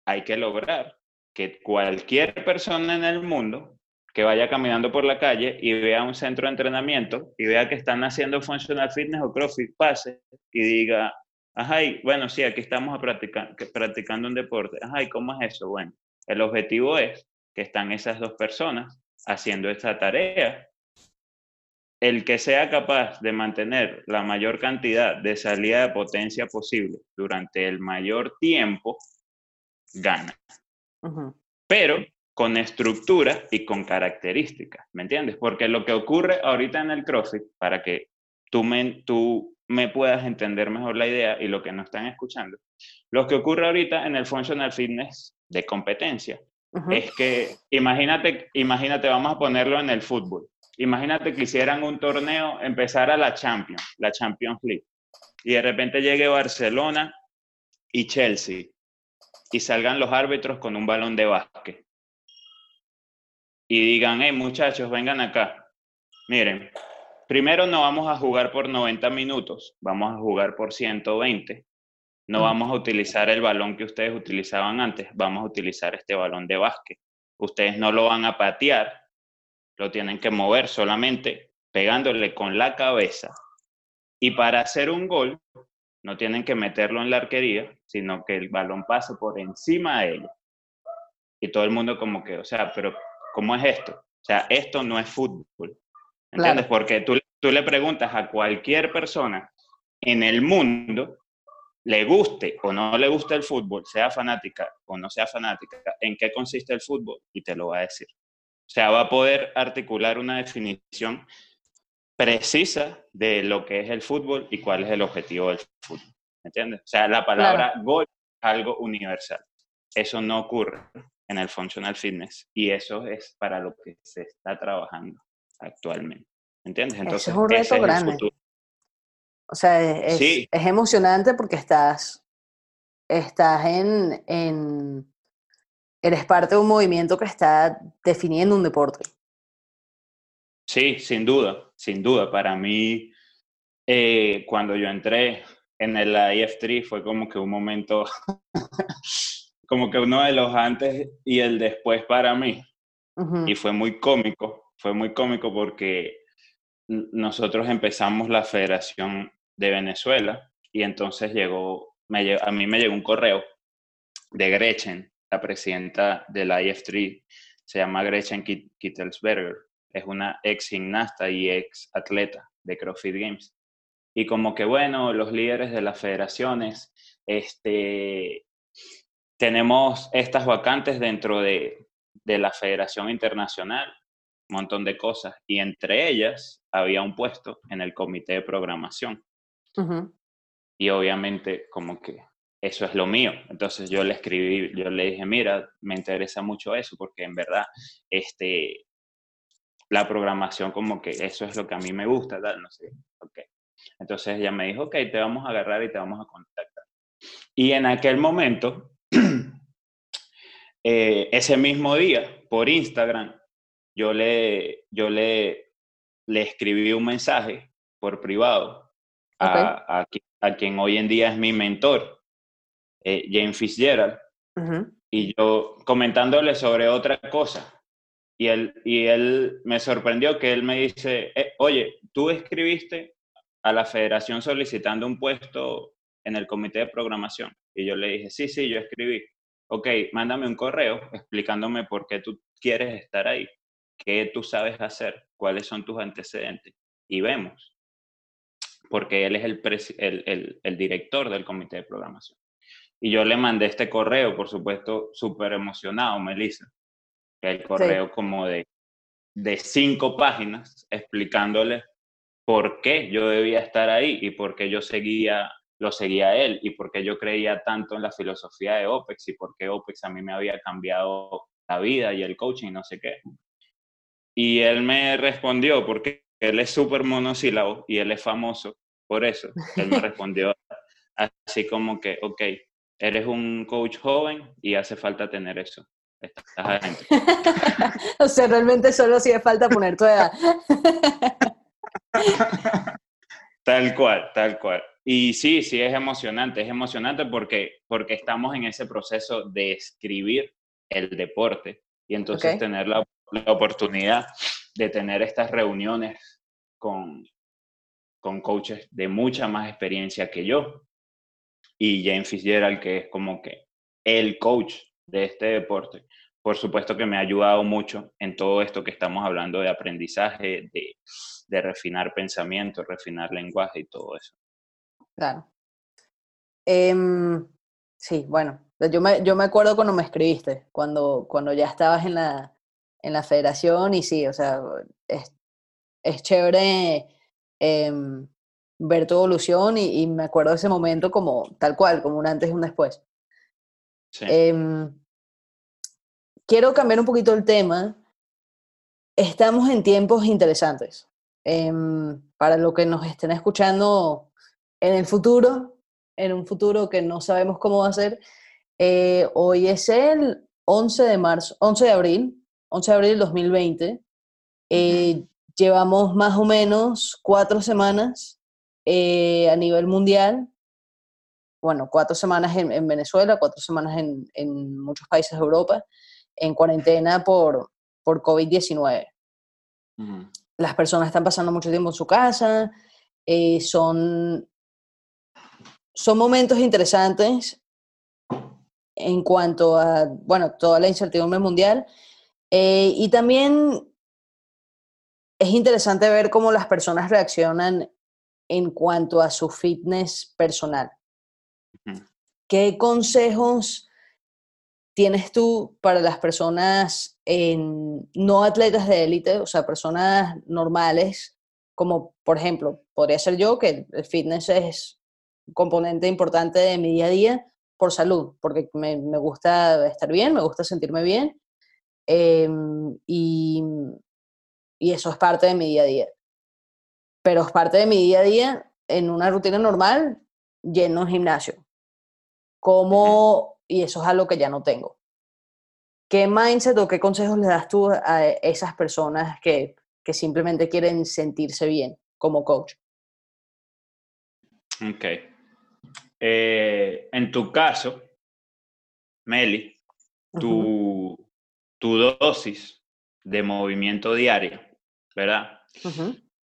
hay que lograr que cualquier persona en el mundo que vaya caminando por la calle y vea un centro de entrenamiento y vea que están haciendo functional fitness o CrossFit, pase y diga, ajá, bueno, sí, aquí estamos practicando un deporte. Ajá, ¿y cómo es eso? Bueno, el objetivo es que están esas dos personas haciendo esta tarea. El que sea capaz de mantener la mayor cantidad de salida de potencia posible durante el mayor tiempo, gana. Pero con estructura y con características, ¿me entiendes? Porque lo que ocurre ahorita en el CrossFit, para que tú me, tú me puedas entender mejor la idea y lo que nos están escuchando, lo que ocurre ahorita en el Functional Fitness de competencia es que, imagínate, imagínate, vamos a ponerlo en el fútbol, imagínate que hicieran un torneo, empezara la Champions, la Champions League, y de repente llegue Barcelona y Chelsea, y salgan los árbitros con un balón de básquet y digan, hey muchachos, vengan acá. Miren, primero no vamos a jugar por 90 minutos, vamos a jugar por 120. No vamos a utilizar el balón que ustedes utilizaban antes, vamos a utilizar este balón de básquet. Ustedes no lo van a patear, lo tienen que mover solamente pegándole con la cabeza. Y para hacer un gol, no tienen que meterlo en la arquería, sino que el balón pase por encima de ellos. Y todo el mundo como que, o sea, pero ¿cómo es esto? O sea, esto no es fútbol. ¿Entiendes? Porque tú, tú le preguntas a cualquier persona en el mundo, le guste o no le guste el fútbol, sea fanática o no sea fanática, en qué consiste el fútbol y te lo va a decir. O sea, va a poder articular una definición precisa de lo que es el fútbol y cuál es el objetivo del fútbol. ¿Entiendes? O sea, la palabra gol es algo universal. Eso no ocurre en el functional fitness y eso es para lo que se está trabajando actualmente. ¿Entiendes? Entonces, es un reto grande. O sea, es, es, emocionante porque estás, estás en, en, eres parte de un movimiento que está definiendo un deporte. Sí, sin duda, sin duda. Para mí, eh, cuando yo entré en el IF3 fue como que un momento, como que uno de los antes y el después para mí. Y fue muy cómico, fue muy cómico porque nosotros empezamos la Federación de Venezuela y entonces llegó, me, a mí me llegó un correo de Gretchen, la presidenta de la IF3, se llama Gretchen Kittelsberger, es una ex gimnasta y ex atleta de CrossFit Games. Y como que bueno, los líderes de las federaciones, este, tenemos estas vacantes dentro de, de la Federación Internacional, un montón de cosas, y entre ellas había un puesto en el comité de programación. Y obviamente como que eso es lo mío. Entonces yo le escribí, yo le dije, mira, me interesa mucho eso porque en verdad este, la programación como que eso es lo que a mí me gusta, tal, no sé. Okay. Entonces ella me dijo, ok, te vamos a agarrar y te vamos a contactar. Y en aquel momento, eh, ese mismo día, por Instagram, yo le, yo le, le escribí un mensaje por privado a, a, quien hoy en día es mi mentor, eh, James Fitzgerald, y yo comentándole sobre otra cosa. Y él, y él me sorprendió que él me dice, eh, oye, tú escribiste a la federación solicitando un puesto en el comité de programación. Y yo le dije, sí, sí, yo escribí. Ok, mándame un correo explicándome por qué tú quieres estar ahí, qué tú sabes hacer, cuáles son tus antecedentes. Y vemos porque él es el, el, el, director del comité de programación. Y yo le mandé este correo, por supuesto, súper emocionado, Melissa. El correo como de, de cinco páginas explicándole por qué yo debía estar ahí y por qué yo seguía, lo seguía él y por qué yo creía tanto en la filosofía de OPEX y por qué OPEX a mí me había cambiado la vida y el coaching, no sé qué. Y él me respondió, porque él es súper monosílabo y él es famoso por eso. Él me respondió así como que, ok, eres un coach joven y hace falta tener eso. Estás o sea, realmente solo hacía falta poner tu edad. tal cual, tal cual. Y sí, sí, es emocionante, es emocionante porque, porque estamos en ese proceso de escribir el deporte y entonces tener la, la, oportunidad de tener estas reuniones con, con coaches de mucha más experiencia que yo. Y James Fitzgerald, que es como que el coach de este deporte, por supuesto que me ha ayudado mucho en todo esto que estamos hablando de aprendizaje, de, de refinar pensamiento, refinar lenguaje y todo eso. Claro. Em, sí, bueno, yo me, yo me acuerdo cuando me escribiste, cuando, cuando ya estabas en la, en la federación y sí, o sea, es, es chévere Em, ver tu evolución y, me acuerdo de ese momento como tal cual, como un antes y un después. Em, quiero cambiar un poquito el tema. Estamos en tiempos interesantes. Para lo que nos estén escuchando en el futuro, en un futuro que no sabemos cómo va a ser, eh, hoy es el 11 de marzo, 11 de abril, 11 de abril del 2020. Eh, Llevamos más o menos cuatro semanas eh, a nivel mundial. Bueno, cuatro semanas en, Venezuela, cuatro semanas en, muchos países de Europa, en cuarentena por, por COVID-19. las personas están pasando mucho tiempo en su casa, eh, son, son momentos interesantes en cuanto a, bueno, toda la incertidumbre mundial. Eh, y también es interesante ver cómo las personas reaccionan en cuanto a su fitness personal. ¿Qué consejos tienes tú para las personas no atletas de élite, o sea, personas normales, como por ejemplo, podría ser yo, que el fitness es componente importante de mi día a día por salud, porque me, me gusta estar bien, me gusta sentirme bien, em, y, y eso es parte de mi día a día. Pero es parte de mi día a día en una rutina normal, lleno un gimnasio. ¿Cómo, y eso es algo que ya no tengo? ¿Qué mindset o qué consejos le das tú a esas personas que, que simplemente quieren sentirse bien como coach? Ok. Eh, en tu caso, Meli, tu, tu, dosis de movimiento diario, ¿verdad?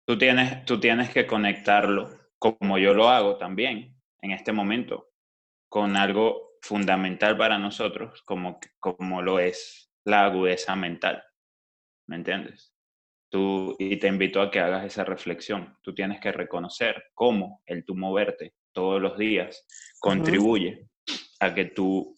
tú, tienes, tú tienes que conectarlo, como yo lo hago también en este momento, con algo fundamental para nosotros, como, como lo es la agudeza mental. ¿Me entiendes? Tú, y te invito a que hagas esa reflexión. Tú tienes que reconocer cómo el tú moverte todos los días contribuye a que tú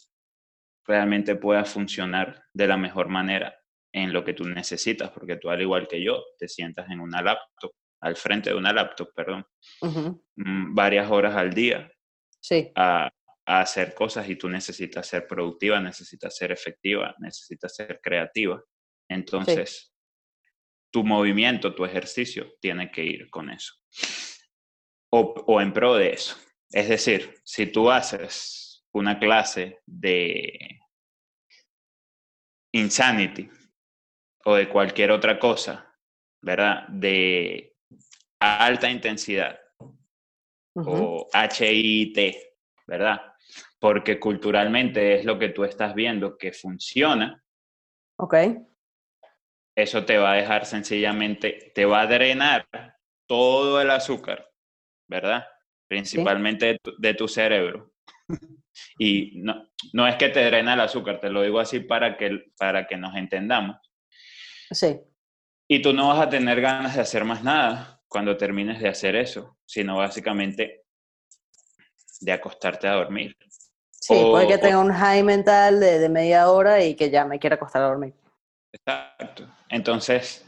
realmente puedas funcionar de la mejor manera en lo que tú necesitas, porque tú al igual que yo te sientas en una laptop, al frente de una laptop, perdón, mm, varias horas al día sí. a, a hacer cosas y tú necesitas ser productiva, necesitas ser efectiva, necesitas ser creativa. Entonces, tu movimiento, tu ejercicio tiene que ir con eso. O, o, en pro de eso. Es decir, si tú haces una clase de insanity o de cualquier otra cosa, ¿verdad? De alta intensidad o HIT, ¿verdad? porque culturalmente es lo que tú estás viendo que funciona. Ok. Eso te va a dejar sencillamente, te va a drenar todo el azúcar, ¿verdad? Principalmente de, tu, cerebro. y no, no es que te drena el azúcar, te lo digo así para que, para que nos entendamos. Sí. Y tú no vas a tener ganas de hacer más nada cuando termines de hacer eso, sino básicamente de acostarte a dormir. Sí, puede que tenga un high mental de, media hora y que ya me quiera acostar a dormir. Exacto. Entonces,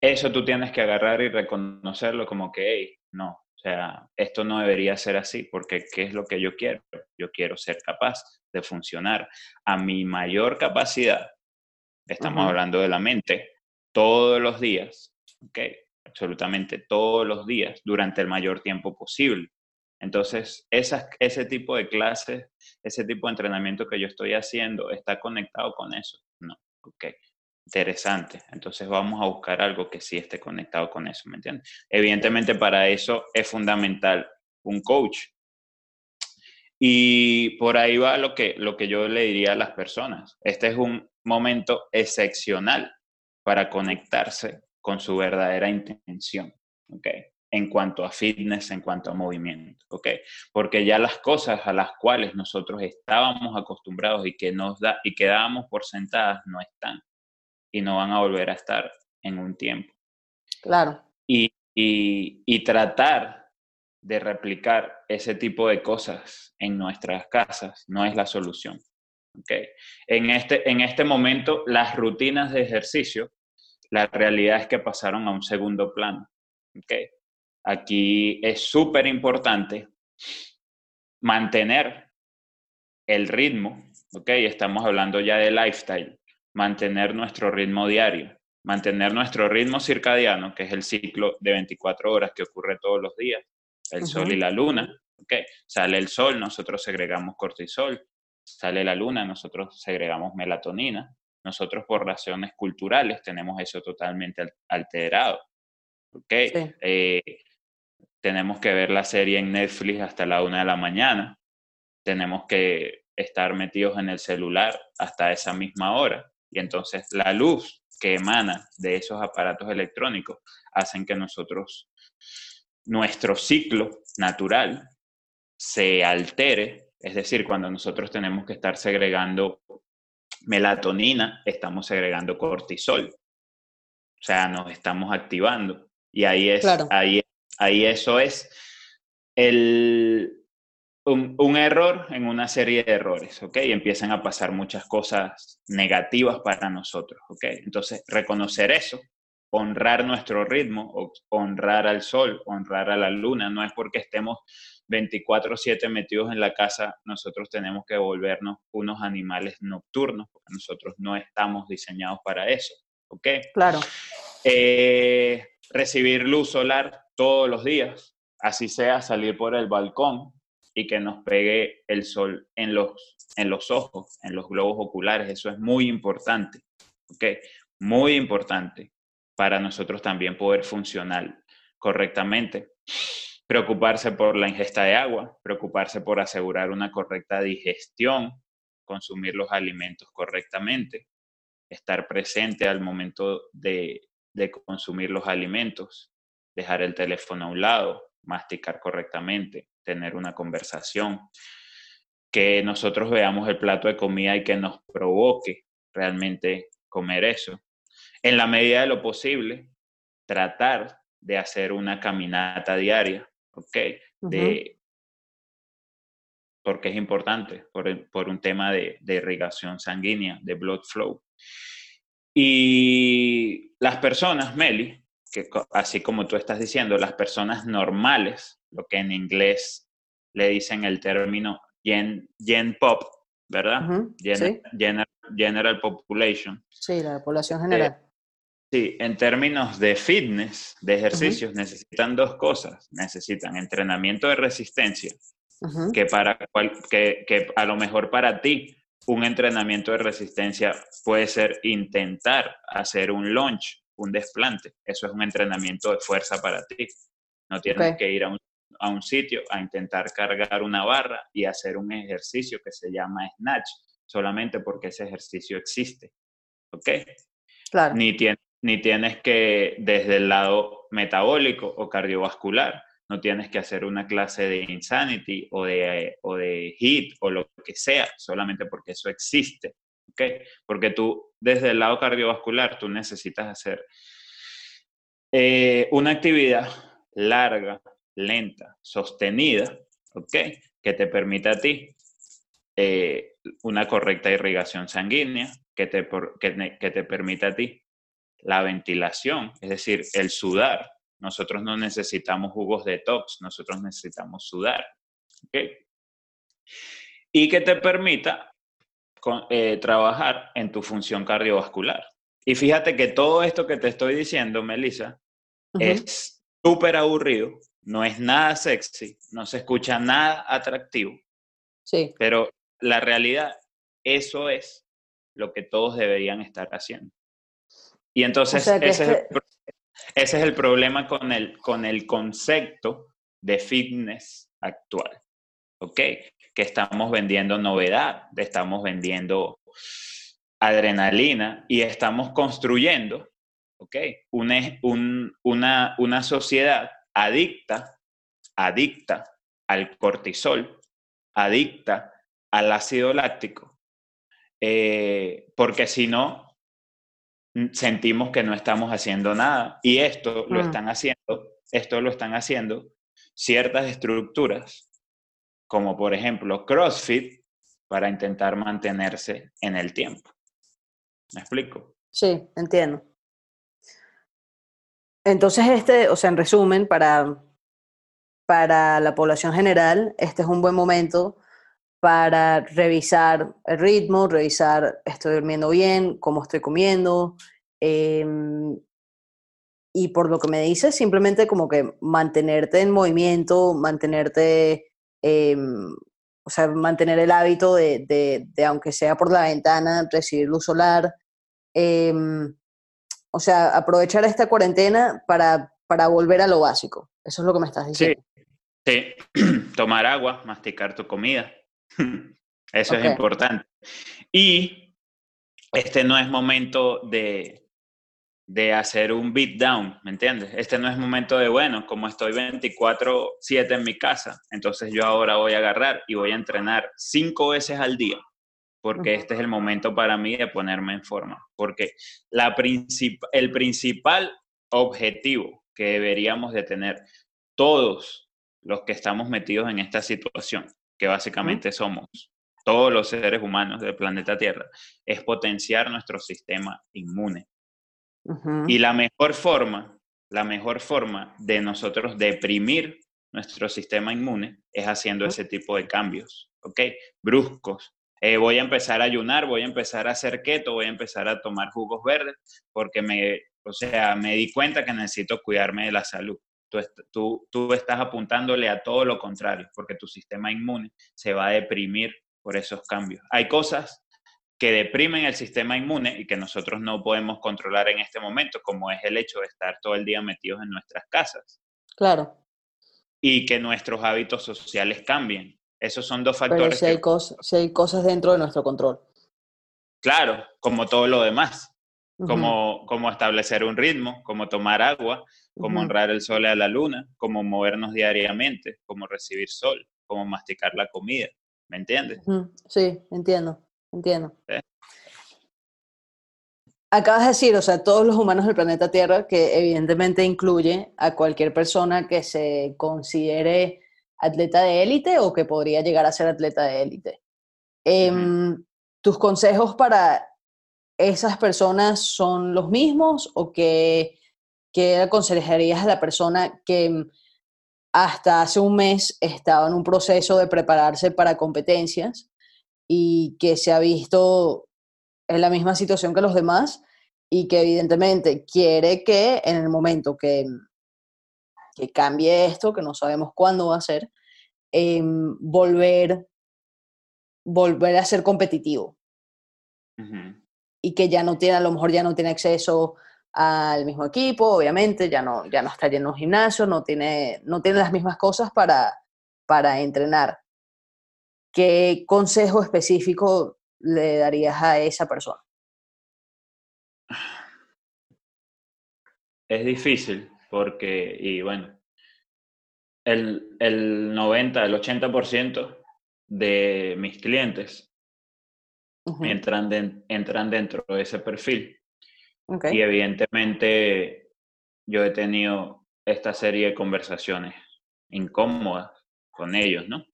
eso tú tienes que agarrar y reconocerlo como que, hey, no, o sea, esto no debería ser así, porque ¿qué es lo que yo quiero? Yo quiero ser capaz de funcionar a mi mayor capacidad. Estamos hablando de la mente todos los días, ¿ok? Absolutamente todos los días, durante el mayor tiempo posible. Entonces, ese tipo de clases, ese tipo de entrenamiento que yo estoy haciendo, ¿está conectado con eso? No, ok, interesante. Entonces vamos a buscar algo que sí esté conectado con eso, ¿me entiendes? Evidentemente para eso es fundamental un coach. Y por ahí va lo que, lo que yo le diría a las personas. Este es un momento excepcional para conectarse con su verdadera intención. ¿okay? en cuanto a fitness, en cuanto a movimiento, ¿ok? Porque ya las cosas a las cuales nosotros estábamos acostumbrados y que nos da y quedábamos por sentadas no están y no van a volver a estar en un tiempo. Claro. Y, y, y tratar de replicar ese tipo de cosas en nuestras casas no es la solución. ¿okay? En, este, en este momento, las rutinas de ejercicio, la realidad es que pasaron a un segundo plano. ¿okay? Aquí es súper importante mantener el ritmo, ¿ok? Estamos hablando ya de lifestyle, mantener nuestro ritmo diario, mantener nuestro ritmo circadiano, que es el ciclo de 24 horas que ocurre todos los días, el sol y la luna, ¿ok? Sale el sol, nosotros segregamos cortisol, sale la luna, nosotros segregamos melatonina, nosotros por razones culturales tenemos eso totalmente alterado, ¿ok? Eh, tenemos que ver la serie en Netflix hasta la una de la mañana, tenemos que estar metidos en el celular hasta esa misma hora. Y entonces la luz que emanan de esos aparatos electrónicos hacen que nosotros, nuestro ciclo natural se altere, es decir, cuando nosotros tenemos que estar segregando melatonina, estamos segregando cortisol, o sea, nos estamos activando. Y ahí es, ahí, ahí eso es el, un, error en una serie de errores, ¿ok? Y empiezan a pasar muchas cosas negativas para nosotros, ¿ok? Entonces, reconocer eso, honrar nuestro ritmo, honrar al sol, honrar a la luna, no es porque estemos 24/7 metidos en la casa, nosotros tenemos que volvernos unos animales nocturnos, porque nosotros no estamos diseñados para eso, ¿ok? Claro. Eh, recibir luz solar todos los días, así sea salir por el balcón y que nos pegue el sol en los, en los ojos, en los globos oculares. Eso es muy importante, ¿ok? Muy importante para nosotros también poder funcionar correctamente. Preocuparse por la ingesta de agua, preocuparse por asegurar una correcta digestión, consumir los alimentos correctamente, estar presente al momento de, de consumir los alimentos, dejar el teléfono a un lado, masticar correctamente, tener una conversación, que nosotros veamos el plato de comida y que nos provoque realmente comer eso. En la medida de lo posible, tratar de hacer una caminata diaria, ¿ok? De, porque es importante por, por un tema de, de, irrigación sanguínea, de blood flow. Y las personas, Meli, que así como tú estás diciendo, las personas normales, lo que en inglés le dicen el término gen, gen pop, ¿verdad? general, population. Sí, la población eh, general. sí, en términos de fitness, de ejercicios, necesitan dos cosas. Necesitan entrenamiento de resistencia, que, para que, que a lo mejor para ti un entrenamiento de resistencia puede ser intentar hacer un launch, un desplante. Eso es un entrenamiento de fuerza para ti. No tienes que ir a un, a un, sitio a intentar cargar una barra y hacer un ejercicio que se llama snatch, solamente porque ese ejercicio existe. ¿Ok? Claro. Ni, ni tienes que, desde el lado metabólico o cardiovascular, no tienes que hacer una clase de Insanity o de, o de HIT o lo que sea, solamente porque eso existe. Porque tú, desde el lado cardiovascular, tú necesitas hacer eh, una actividad larga, lenta, sostenida, ¿ok? Que te permita a ti eh, una correcta irrigación sanguínea, que te, que, te permita a ti la ventilación, es decir, el sudar. Nosotros no necesitamos jugos de detox, nosotros necesitamos sudar. ¿ok? Y que te permita eh, trabajar en tu función cardiovascular. Y fíjate que todo esto que te estoy diciendo, Melissa, es súper aburrido, no es nada sexy, no se escucha nada atractivo. Sí. Pero la realidad, eso es lo que todos deberían estar haciendo. Y entonces ese, es el, ese, es el, problema con el, con el concepto de fitness actual. ¿Ok? Que estamos vendiendo novedad, estamos vendiendo adrenalina y estamos construyendo, ¿ok? Una, una, una sociedad adicta, adicta al cortisol, adicta al ácido láctico, eh, porque si no, sentimos que no estamos haciendo nada y esto lo mm. están haciendo, esto lo están haciendo ciertas estructuras como por ejemplo CrossFit, para intentar mantenerse en el tiempo. ¿Me explico? Sí, entiendo. Entonces, este, o sea, en resumen, para, para la población general, este es un buen momento para revisar el ritmo, revisar, estoy durmiendo bien, cómo estoy comiendo. Em, y por lo que me dices, simplemente como que mantenerte en movimiento, mantenerte Em, o sea, mantener el hábito de, de, aunque sea por la ventana, recibir luz solar. Em, o sea, aprovechar esta cuarentena para, para volver a lo básico. Eso es lo que me estás diciendo. Sí, tomar agua, masticar tu comida. Eso es importante. Y este no es momento de, de hacer un beat down, ¿me entiendes? Este no es momento de, bueno, como estoy 24/7 en mi casa, entonces yo ahora voy a agarrar y voy a entrenar cinco veces al día, porque este es el momento para mí de ponerme en forma, porque la el principal objetivo que deberíamos de tener todos los que estamos metidos en esta situación, que básicamente somos todos los seres humanos del planeta Tierra, es potenciar nuestro sistema inmune. Y la mejor forma, la mejor forma de nosotros deprimir nuestro sistema inmune es haciendo ese tipo de cambios, ¿ok? Bruscos. Eh, voy a empezar a ayunar, voy a empezar a hacer keto, voy a empezar a tomar jugos verdes, porque me, o sea, me di cuenta que necesito cuidarme de la salud. Tú, tú, tú estás apuntándole a todo lo contrario, porque tu sistema inmune se va a deprimir por esos cambios. Hay cosas que deprimen el sistema inmune y que nosotros no podemos controlar en este momento, como es el hecho de estar todo el día metidos en nuestras casas. Claro. Y que nuestros hábitos sociales cambien. Esos son dos factores. Pero si hay, cosas, si hay cosas dentro de nuestro control. Claro, como todo lo demás. como, como establecer un ritmo, como tomar agua, como honrar el sol a la luna, como movernos diariamente, como recibir sol, como masticar la comida. ¿Me entiendes? Sí, entiendo, entiendo. Acabas de decir, o sea, todos los humanos del planeta Tierra, que evidentemente incluye a cualquier persona que se considere atleta de élite o que podría llegar a ser atleta de élite. Em, ¿Tus consejos para esas personas son los mismos o qué, qué aconsejarías a la persona que hasta hace un mes estaba en un proceso de prepararse para competencias y que se ha visto en la misma situación que los demás y que evidentemente quiere que en el momento que, que cambie esto, que no sabemos cuándo va a ser, em, volver, volver a ser competitivo. Y que ya no tiene, a lo mejor ya no tiene acceso al mismo equipo, obviamente, ya no, ya no está lleno un gimnasio, no tiene, no tiene las mismas cosas para, para entrenar. ¿Qué consejo específico le darías a esa persona? Es difícil porque, y bueno, el, el 90, el 80% de mis clientes entran, entran dentro de ese perfil. Y evidentemente yo he tenido esta serie de conversaciones incómodas con ellos, ¿no?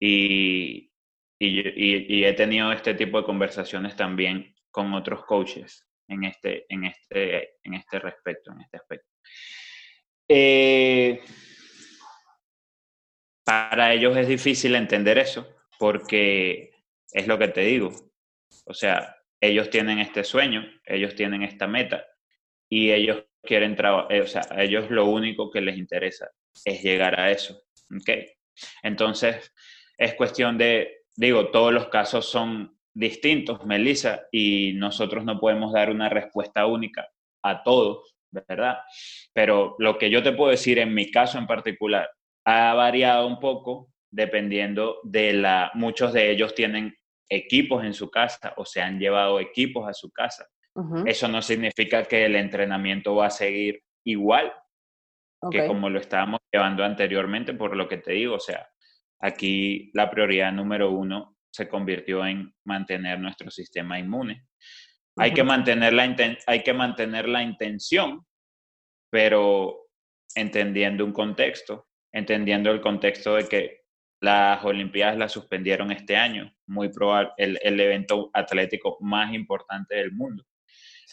Y, y, he tenido este tipo de conversaciones también con otros coaches en este, en este, en este respecto, en este aspecto. Eh, para ellos es difícil entender eso porque es lo que te digo. O sea, ellos tienen este sueño, ellos tienen esta meta y ellos quieren trabajar, eh, o sea, a ellos lo único que les interesa es llegar a eso. ¿okay? Entonces, es cuestión de, digo, todos los casos son distintos, Melissa, y nosotros no podemos dar una respuesta única a todos, ¿verdad? Pero lo que yo te puedo decir en mi caso en particular ha variado un poco dependiendo de la, muchos de ellos tienen equipos en su casa o se han llevado equipos a su casa. Eso no significa que el entrenamiento va a seguir igual que como lo estábamos llevando anteriormente, por lo que te digo, o sea, aquí la prioridad número uno se convirtió en mantener nuestro sistema inmune. hay, que mantener la hay que mantener la intención, pero entendiendo un contexto, entendiendo el contexto de que las Olimpiadas las suspendieron este año, muy probable, el, el evento atlético más importante del mundo.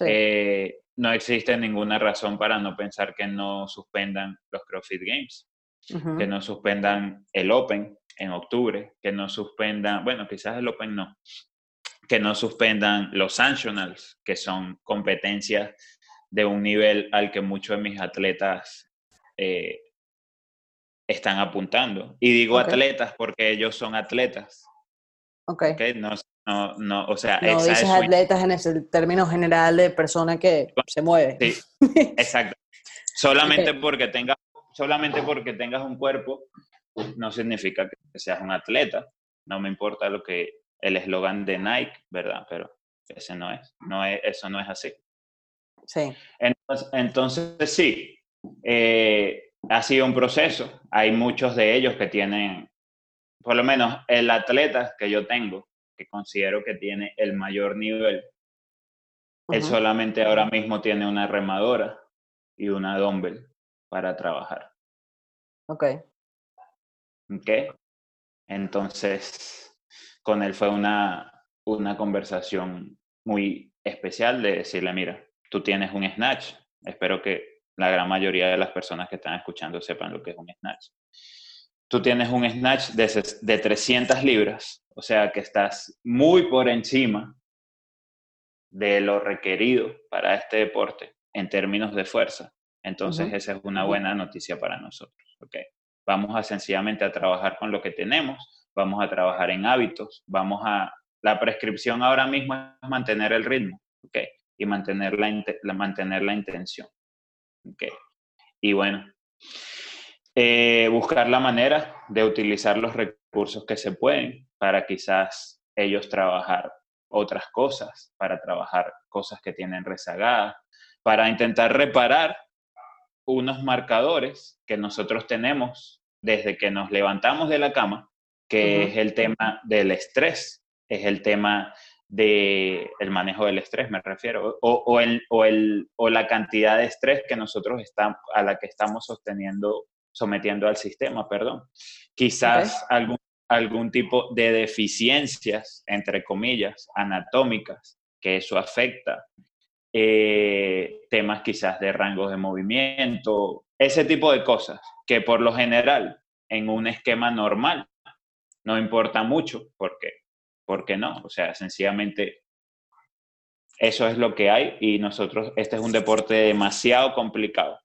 Eh, no existe ninguna razón para no pensar que no suspendan los CrossFit Games, que no suspendan el Open en octubre, que no suspendan, bueno, quizás el Open no, que no suspendan los Sanctionals, que son competencias de un nivel al que muchos de mis atletas eh, están apuntando. Y digo atletas porque ellos son atletas. Ok. okay? No, no, no, o sea, no dices atletas en ese término general de persona que se mueve. Sí, exacto. Solamente porque tengas, solamente porque tengas un cuerpo no significa que seas un atleta. No me importa lo que el eslogan de Nike, ¿verdad? Pero ese no es, no es, eso no es así. Sí. Entonces, entonces sí, eh, ha sido un proceso. Hay muchos de ellos que tienen, por lo menos el atleta que yo tengo, que considero que tiene el mayor nivel, él solamente ahora mismo tiene una remadora y una dumbbell para trabajar. Ok. Ok. Entonces, con él fue una, una conversación muy especial de decirle, mira, tú tienes un snatch. Espero que la gran mayoría de las personas que están escuchando sepan lo que es un snatch. Tú tienes un snatch de, de 300 libras, o sea que estás muy por encima de lo requerido para este deporte en términos de fuerza. Entonces, esa es una buena noticia para nosotros. Vamos a sencillamente a trabajar con lo que tenemos, vamos a trabajar en hábitos, vamos a... La prescripción ahora mismo es mantener el ritmo ¿okay? y mantener la, mantener la intención. ¿okay? Y bueno, eh, buscar la manera de utilizar los recursos que se pueden para quizás ellos trabajar otras cosas, para trabajar cosas que tienen rezagadas, para intentar reparar unos marcadores que nosotros tenemos desde que nos levantamos de la cama, que es el tema del estrés, es el tema del el manejo del estrés, me refiero, o, o, el, o, el, o la cantidad de estrés que nosotros estamos, a la que estamos sosteniendo, sometiendo al sistema, perdón. Quizás algún, algún tipo de deficiencias, entre comillas, anatómicas, que eso afecta eh, temas quizás de rangos de movimiento, ese tipo de cosas, que por lo general en un esquema normal no importa mucho, porque ¿por qué no? O sea, sencillamente eso es lo que hay y nosotros, este es un deporte demasiado complicado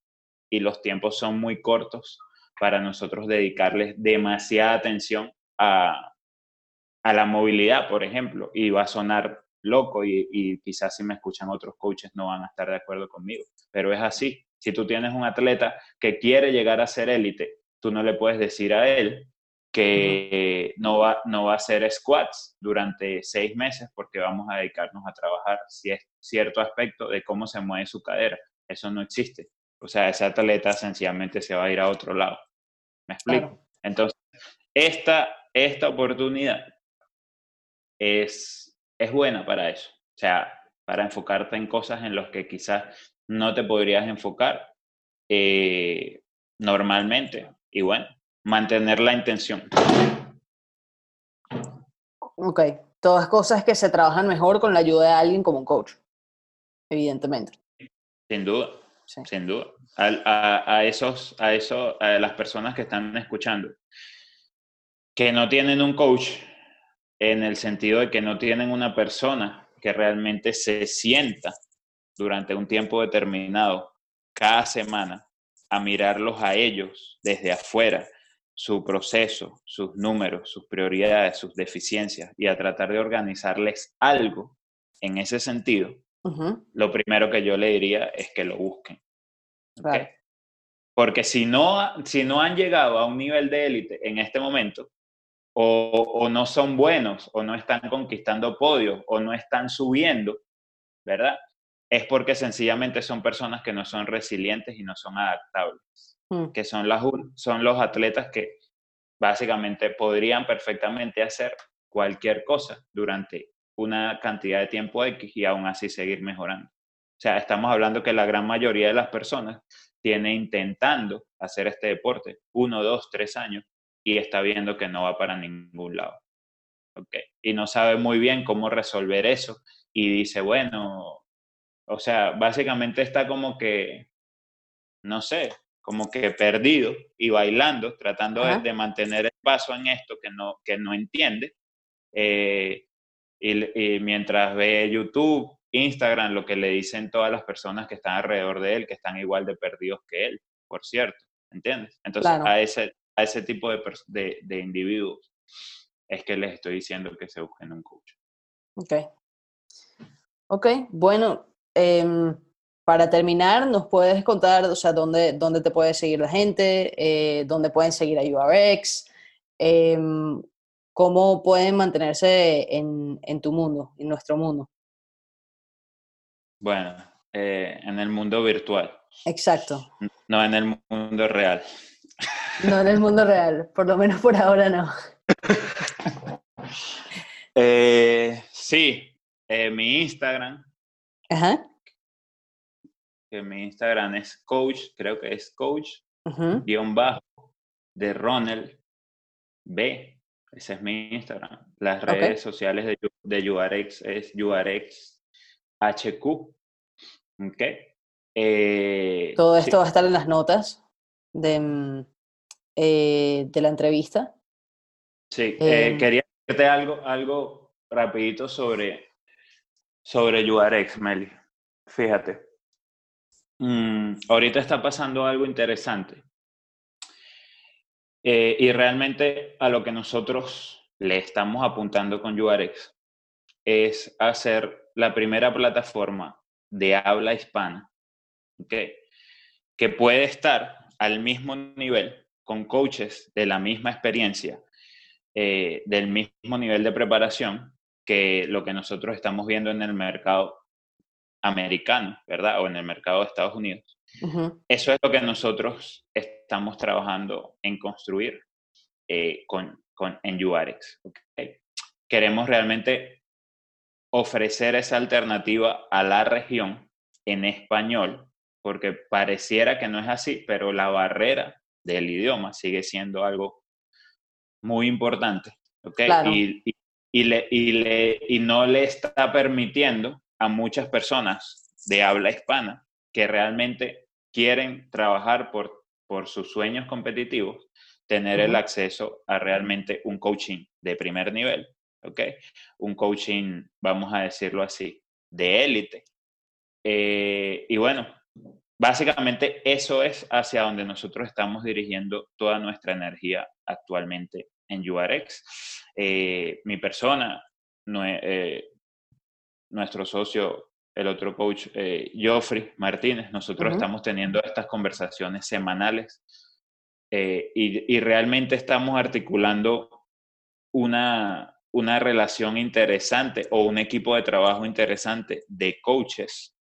y los tiempos son muy cortos para nosotros dedicarles demasiada atención a, a la movilidad, por ejemplo, y va a sonar loco y, quizás si me escuchan otros coaches no van a estar de acuerdo conmigo, pero es así. Si tú tienes un atleta que quiere llegar a ser élite, tú no le puedes decir a él que no va, no va a hacer squats durante seis meses porque vamos a dedicarnos a trabajar cierto aspecto de cómo se mueve su cadera. Eso no existe. O sea, ese atleta sencillamente se va a ir a otro lado. ¿Me explico? Entonces, esta, esta oportunidad es es buena para eso. O sea, para enfocarte en cosas en las que quizás no te podrías enfocar eh, normalmente. Y bueno, mantener la intención. Ok, todas cosas que se trabajan mejor con la ayuda de alguien como un coach, evidentemente. Sin duda, sin duda. A, a, esos, a, eso, a las personas que están escuchando, que no tienen un coach, en el sentido de que no tienen una persona que realmente se sienta durante un tiempo determinado, cada semana, a mirarlos a ellos desde afuera, su proceso, sus números, sus prioridades, sus deficiencias, y a tratar de organizarles algo en ese sentido, lo primero que yo le diría es que lo busquen. Porque si no, si no han llegado a un nivel de élite en este momento, o, no son buenos, o no están conquistando podios, o no están subiendo, ¿verdad? Es porque sencillamente son personas que no son resilientes y no son adaptables, mm. que son, las, son los atletas que básicamente podrían perfectamente hacer cualquier cosa durante una cantidad de tiempo X y aún así seguir mejorando. O sea, estamos hablando que la gran mayoría de las personas tiene intentando hacer este deporte uno, dos, tres años y está viendo que no va para ningún lado. Okay. Y no sabe muy bien cómo resolver eso y dice, bueno, o sea, básicamente está como que, no sé, como que perdido y bailando, tratando de, mantener el paso en esto que no, que no entiende. Eh, y, y, mientras ve YouTube, Instagram, lo que le dicen todas las personas que están alrededor de él, que están igual de perdidos que él, por cierto, ¿entiendes? Entonces, a, ese, a ese tipo de, de, de, individuos es que les estoy diciendo que se busquen un coach. Ok. Ok, bueno, em, para terminar, ¿nos puedes contar, o sea, dónde, dónde te puede seguir la gente, eh, dónde pueden seguir a URX, em, cómo pueden mantenerse en, en tu mundo, en nuestro mundo? Bueno, eh, en el mundo virtual. Exacto. No en el mundo real. No en el mundo real, por lo menos por ahora no. Eh, sí, eh, mi Instagram. Ajá. Que mi Instagram es coach, creo que es coach, guion bajo, de Ronald B. Ese es mi Instagram. Las redes sociales de, de URX es URXHQ. ¿Ok? Eh, Todo esto va a estar en las notas de, mm, eh, de la entrevista. Sí, eh, quería decirte algo, algo rapidito sobre, sobre Meli. Fíjate. Mm, ahorita está pasando algo interesante. Eh, y realmente a lo que nosotros le estamos apuntando con URX es hacer la primera plataforma de habla hispana que puede estar al mismo nivel con coaches de la misma experiencia, eh, del mismo nivel de preparación que lo que nosotros estamos viendo en el mercado americano, ¿verdad? O en el mercado de Estados Unidos. Eso es lo que nosotros estamos trabajando en construir eh, con, con, en URX. Queremos realmente ofrecer esa alternativa a la región en español, porque pareciera que no es así, pero la barrera del idioma sigue siendo algo muy importante. Y, y, le, y, le, y no le está permitiendo a muchas personas de habla hispana que realmente quieren trabajar por, por sus sueños competitivos, tener el acceso a realmente un coaching de primer nivel, ¿ok? Un coaching, vamos a decirlo así, de élite. Eh, y bueno, básicamente eso es hacia donde nosotros estamos dirigiendo toda nuestra energía actualmente en URX. Eh, mi persona, no, eh, nuestro socio el otro coach, eh, Joffrey Martínez, nosotros estamos teniendo estas conversaciones semanales eh, y, y, realmente estamos articulando una, una relación interesante o un equipo de trabajo interesante de coaches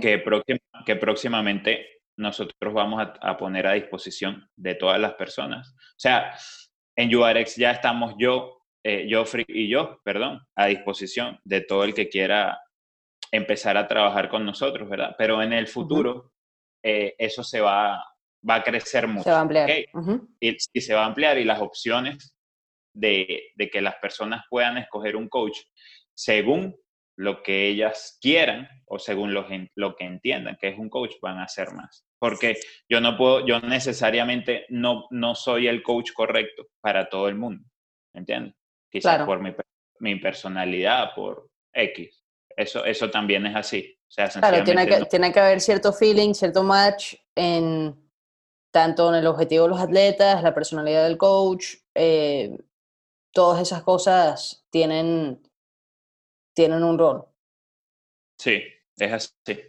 que, que próximamente nosotros vamos a, a, poner a disposición de todas las personas. O sea, en URX ya estamos yo, eh, Joffrey y yo, perdón, a disposición de todo el que quiera empezar a trabajar con nosotros, ¿verdad? Pero en el futuro eh, eso se va, va a crecer mucho. Se va a ampliar. y, se va a ampliar y las opciones de, de, que las personas puedan escoger un coach según lo que ellas quieran o según lo, lo que entiendan que es un coach van a ser más. Porque yo no puedo, yo necesariamente no, no soy el coach correcto para todo el mundo, ¿entiendes? Quizás por mi, mi personalidad, por X. Eso, eso también es así. O sea, claro, tiene que, tiene que haber cierto feeling, cierto match en tanto en el objetivo de los atletas, la personalidad del coach, eh, todas esas cosas tienen, tienen un rol. Sí, es así.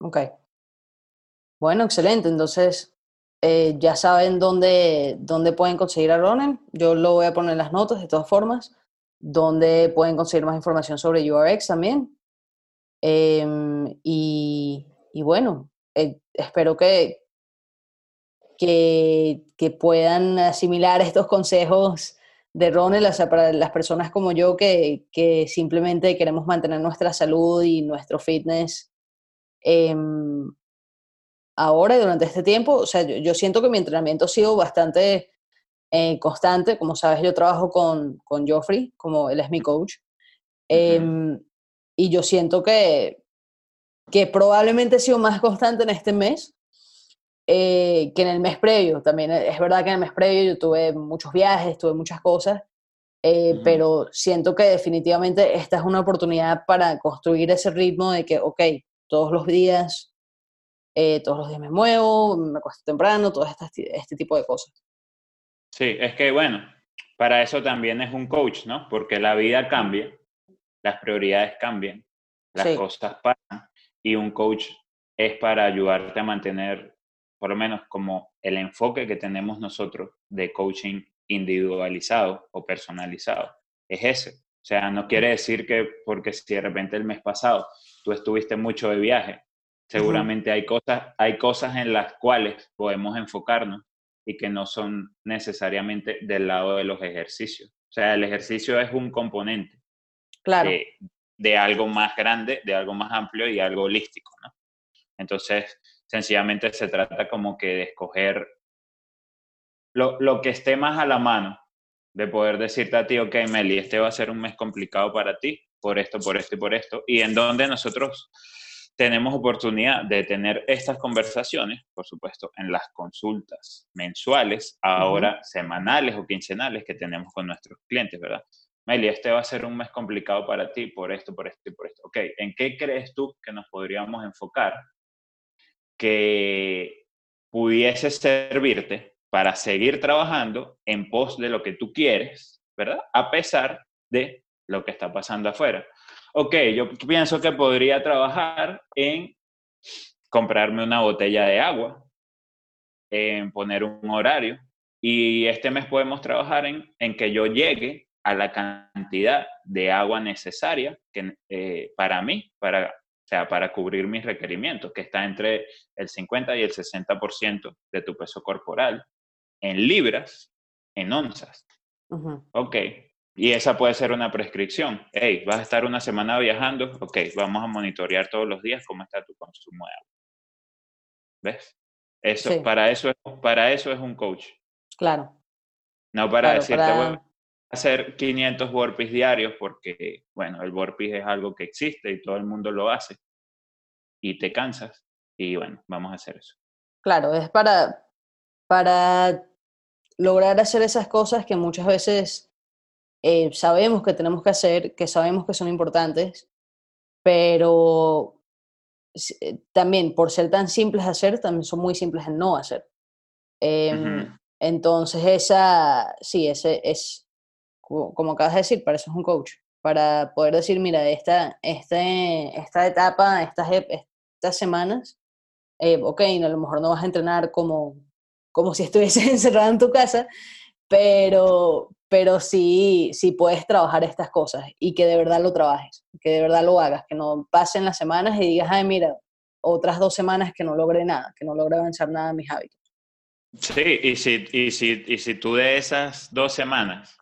Ok. Bueno, excelente. Entonces, eh, ya saben dónde, dónde pueden conseguir a Ronen. Yo lo voy a poner en las notas de todas formas donde pueden conseguir más información sobre URX también. Em, y, bueno, eh, espero que, que, que, puedan asimilar estos consejos de Ronald, o sea, para las personas como yo que, que simplemente queremos mantener nuestra salud y nuestro fitness em, ahora y durante este tiempo. O sea, yo, yo siento que mi entrenamiento ha sido bastante eh, constante. Como sabes, yo trabajo con, con Joffrey, como él es mi coach. Em, y yo siento que, que probablemente he sido más constante en este mes eh, que en el mes previo. También es verdad que en el mes previo yo tuve muchos viajes, tuve muchas cosas, eh, pero siento que definitivamente esta es una oportunidad para construir ese ritmo de que, ok, todos los días, todos los días me muevo, me acuesto temprano, todo este, este tipo de cosas. Sí, es que bueno, para eso también es un coach, ¿no? Porque la vida cambia, las prioridades cambian, las cosas pasan y un coach es para ayudarte a mantener, por lo menos como el enfoque que tenemos nosotros de coaching individualizado o personalizado, es ese. O sea, no quiere decir que porque si de repente el mes pasado tú estuviste mucho de viaje. Seguramente hay, cosas, hay cosas en las cuales podemos enfocarnos y que no son necesariamente del lado de los ejercicios. O sea, el ejercicio es un componente claro. de, de algo más grande, de algo más amplio y algo holístico, ¿no? Entonces, sencillamente se trata como que de escoger lo, lo, que esté más a la mano, de poder decirte a ti, ok, Meli, este va a ser un mes complicado para ti, por esto, por esto y por esto, y en donde nosotros tenemos oportunidad de tener estas conversaciones, por supuesto, en las consultas mensuales, ahora semanales o quincenales que tenemos con nuestros clientes, ¿verdad? Meli, este va a ser un mes complicado para ti por esto, por esto y por esto. Ok, ¿en qué crees tú que nos podríamos enfocar que pudiese servirte para seguir trabajando en pos de lo que tú quieres, ¿verdad? A pesar de lo que está pasando afuera. Ok, yo pienso que podría trabajar en comprarme una botella de agua, en poner un horario, y este mes podemos trabajar en, en que yo llegue a la cantidad de agua necesaria que, eh, para mí, para, o sea, para cubrir mis requerimientos, que está entre el 50 y el 60% de tu peso corporal, en libras, en onzas. Ok, y esa puede ser una prescripción. Hey, vas a estar una semana viajando, ok, vamos a monitorear todos los días cómo está tu consumo de agua. ¿Ves? Eso, para, eso, para eso es un coach. Claro. No para decirte, bueno, hacer 500 burpees diarios porque, bueno, el burpees es algo que existe y todo el mundo lo hace y te cansas y bueno, vamos a hacer eso. Claro, es para, para lograr hacer esas cosas que muchas veces eh, sabemos que tenemos que hacer, que sabemos que son importantes, pero eh, también por ser tan simples de hacer, también son muy simples de no hacer. Eh, Entonces, esa, sí, ese es, como acabas de decir, para eso es un coach, para poder decir, mira, esta, este, esta etapa, estas, estas semanas, eh, ok, a lo mejor no vas a entrenar como, como si estuvieses encerrado en tu casa, pero, pero sí, sí puedes trabajar estas cosas y que de verdad lo trabajes, que de verdad lo hagas, que no pasen las semanas y digas, ay, mira, otras dos semanas que no logré nada, que no logré avanzar nada en mis hábitos. Sí, y si, y si, y si tú de esas dos semanas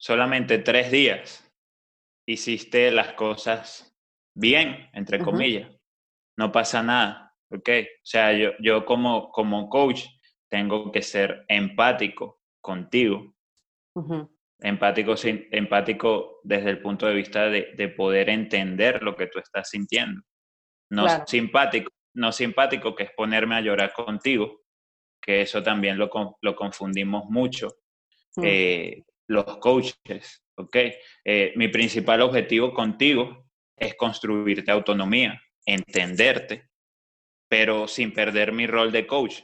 solamente tres días hiciste las cosas bien, entre comillas, no pasa nada, ¿ok? O sea, yo, yo como, como coach tengo que ser empático contigo. empático, empático desde el punto de vista de, de, poder entender lo que tú estás sintiendo. No simpático, no simpático que es ponerme a llorar contigo, que eso también lo, lo confundimos mucho. Eh, los coaches, ¿ok? Eh, mi principal objetivo contigo es construirte autonomía, entenderte, pero sin perder mi rol de coach.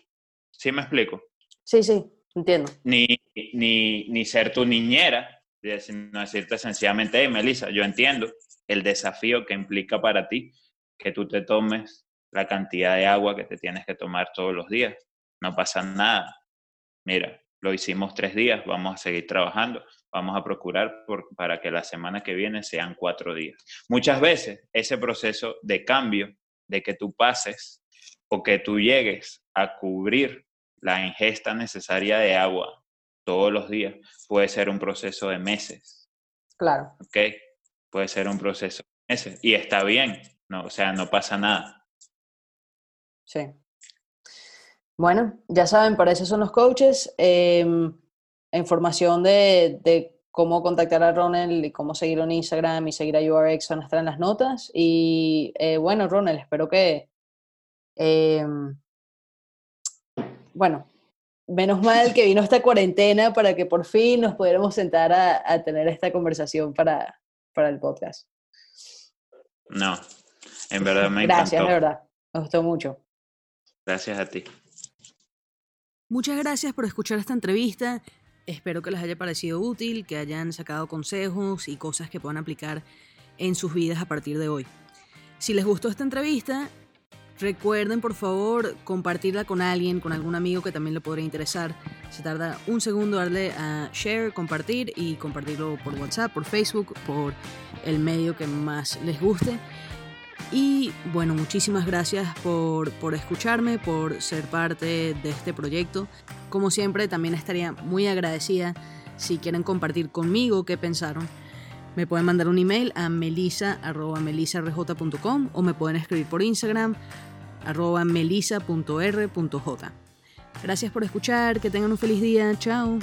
¿Sí me explico? Sí, sí, entiendo. Ni, ni, ni ser tu niñera, sino decirte sencillamente, hey, Melissa, yo entiendo el desafío que implica para ti que tú te tomes la cantidad de agua que te tienes que tomar todos los días. No pasa nada. Mira, lo hicimos tres días, vamos a seguir trabajando, vamos a procurar para que la semana que viene sean cuatro días. Muchas veces ese proceso de cambio, de que tú pases o que tú llegues a cubrir la ingesta necesaria de agua todos los días, puede ser un proceso de meses. Claro. ¿Ok? Puede ser un proceso de meses. Y está bien, no, o sea, no pasa nada. Sí. Bueno, ya saben, para eso son los coaches. Em, información de, de, cómo contactar a Ronald y cómo seguirlo en Instagram y seguir a URX van a estar en las notas. Y eh, bueno, Ronald, espero que... Em, bueno, menos mal que vino esta cuarentena para que por fin nos pudiéramos sentar a, a tener esta conversación para, para el podcast. No, en verdad me encantó. Gracias, de verdad. Me gustó mucho. Gracias a ti. Muchas gracias por escuchar esta entrevista. Espero que les haya parecido útil, que hayan sacado consejos y cosas que puedan aplicar en sus vidas a partir de hoy. Si les gustó esta entrevista, recuerden por favor compartirla con alguien, con algún amigo que también le podría interesar. Se tarda un segundo darle a share, compartir y compartirlo por WhatsApp, por Facebook, por el medio que más les guste. Y bueno, muchísimas gracias por, por, escucharme, por ser parte de este proyecto. Como siempre, también estaría muy agradecida si quieren compartir conmigo qué pensaron. Me pueden mandar un email a melisa.melisarj.com o me pueden escribir por Instagram arroba melisa.r.j. Gracias por escuchar, que tengan un feliz día, chao.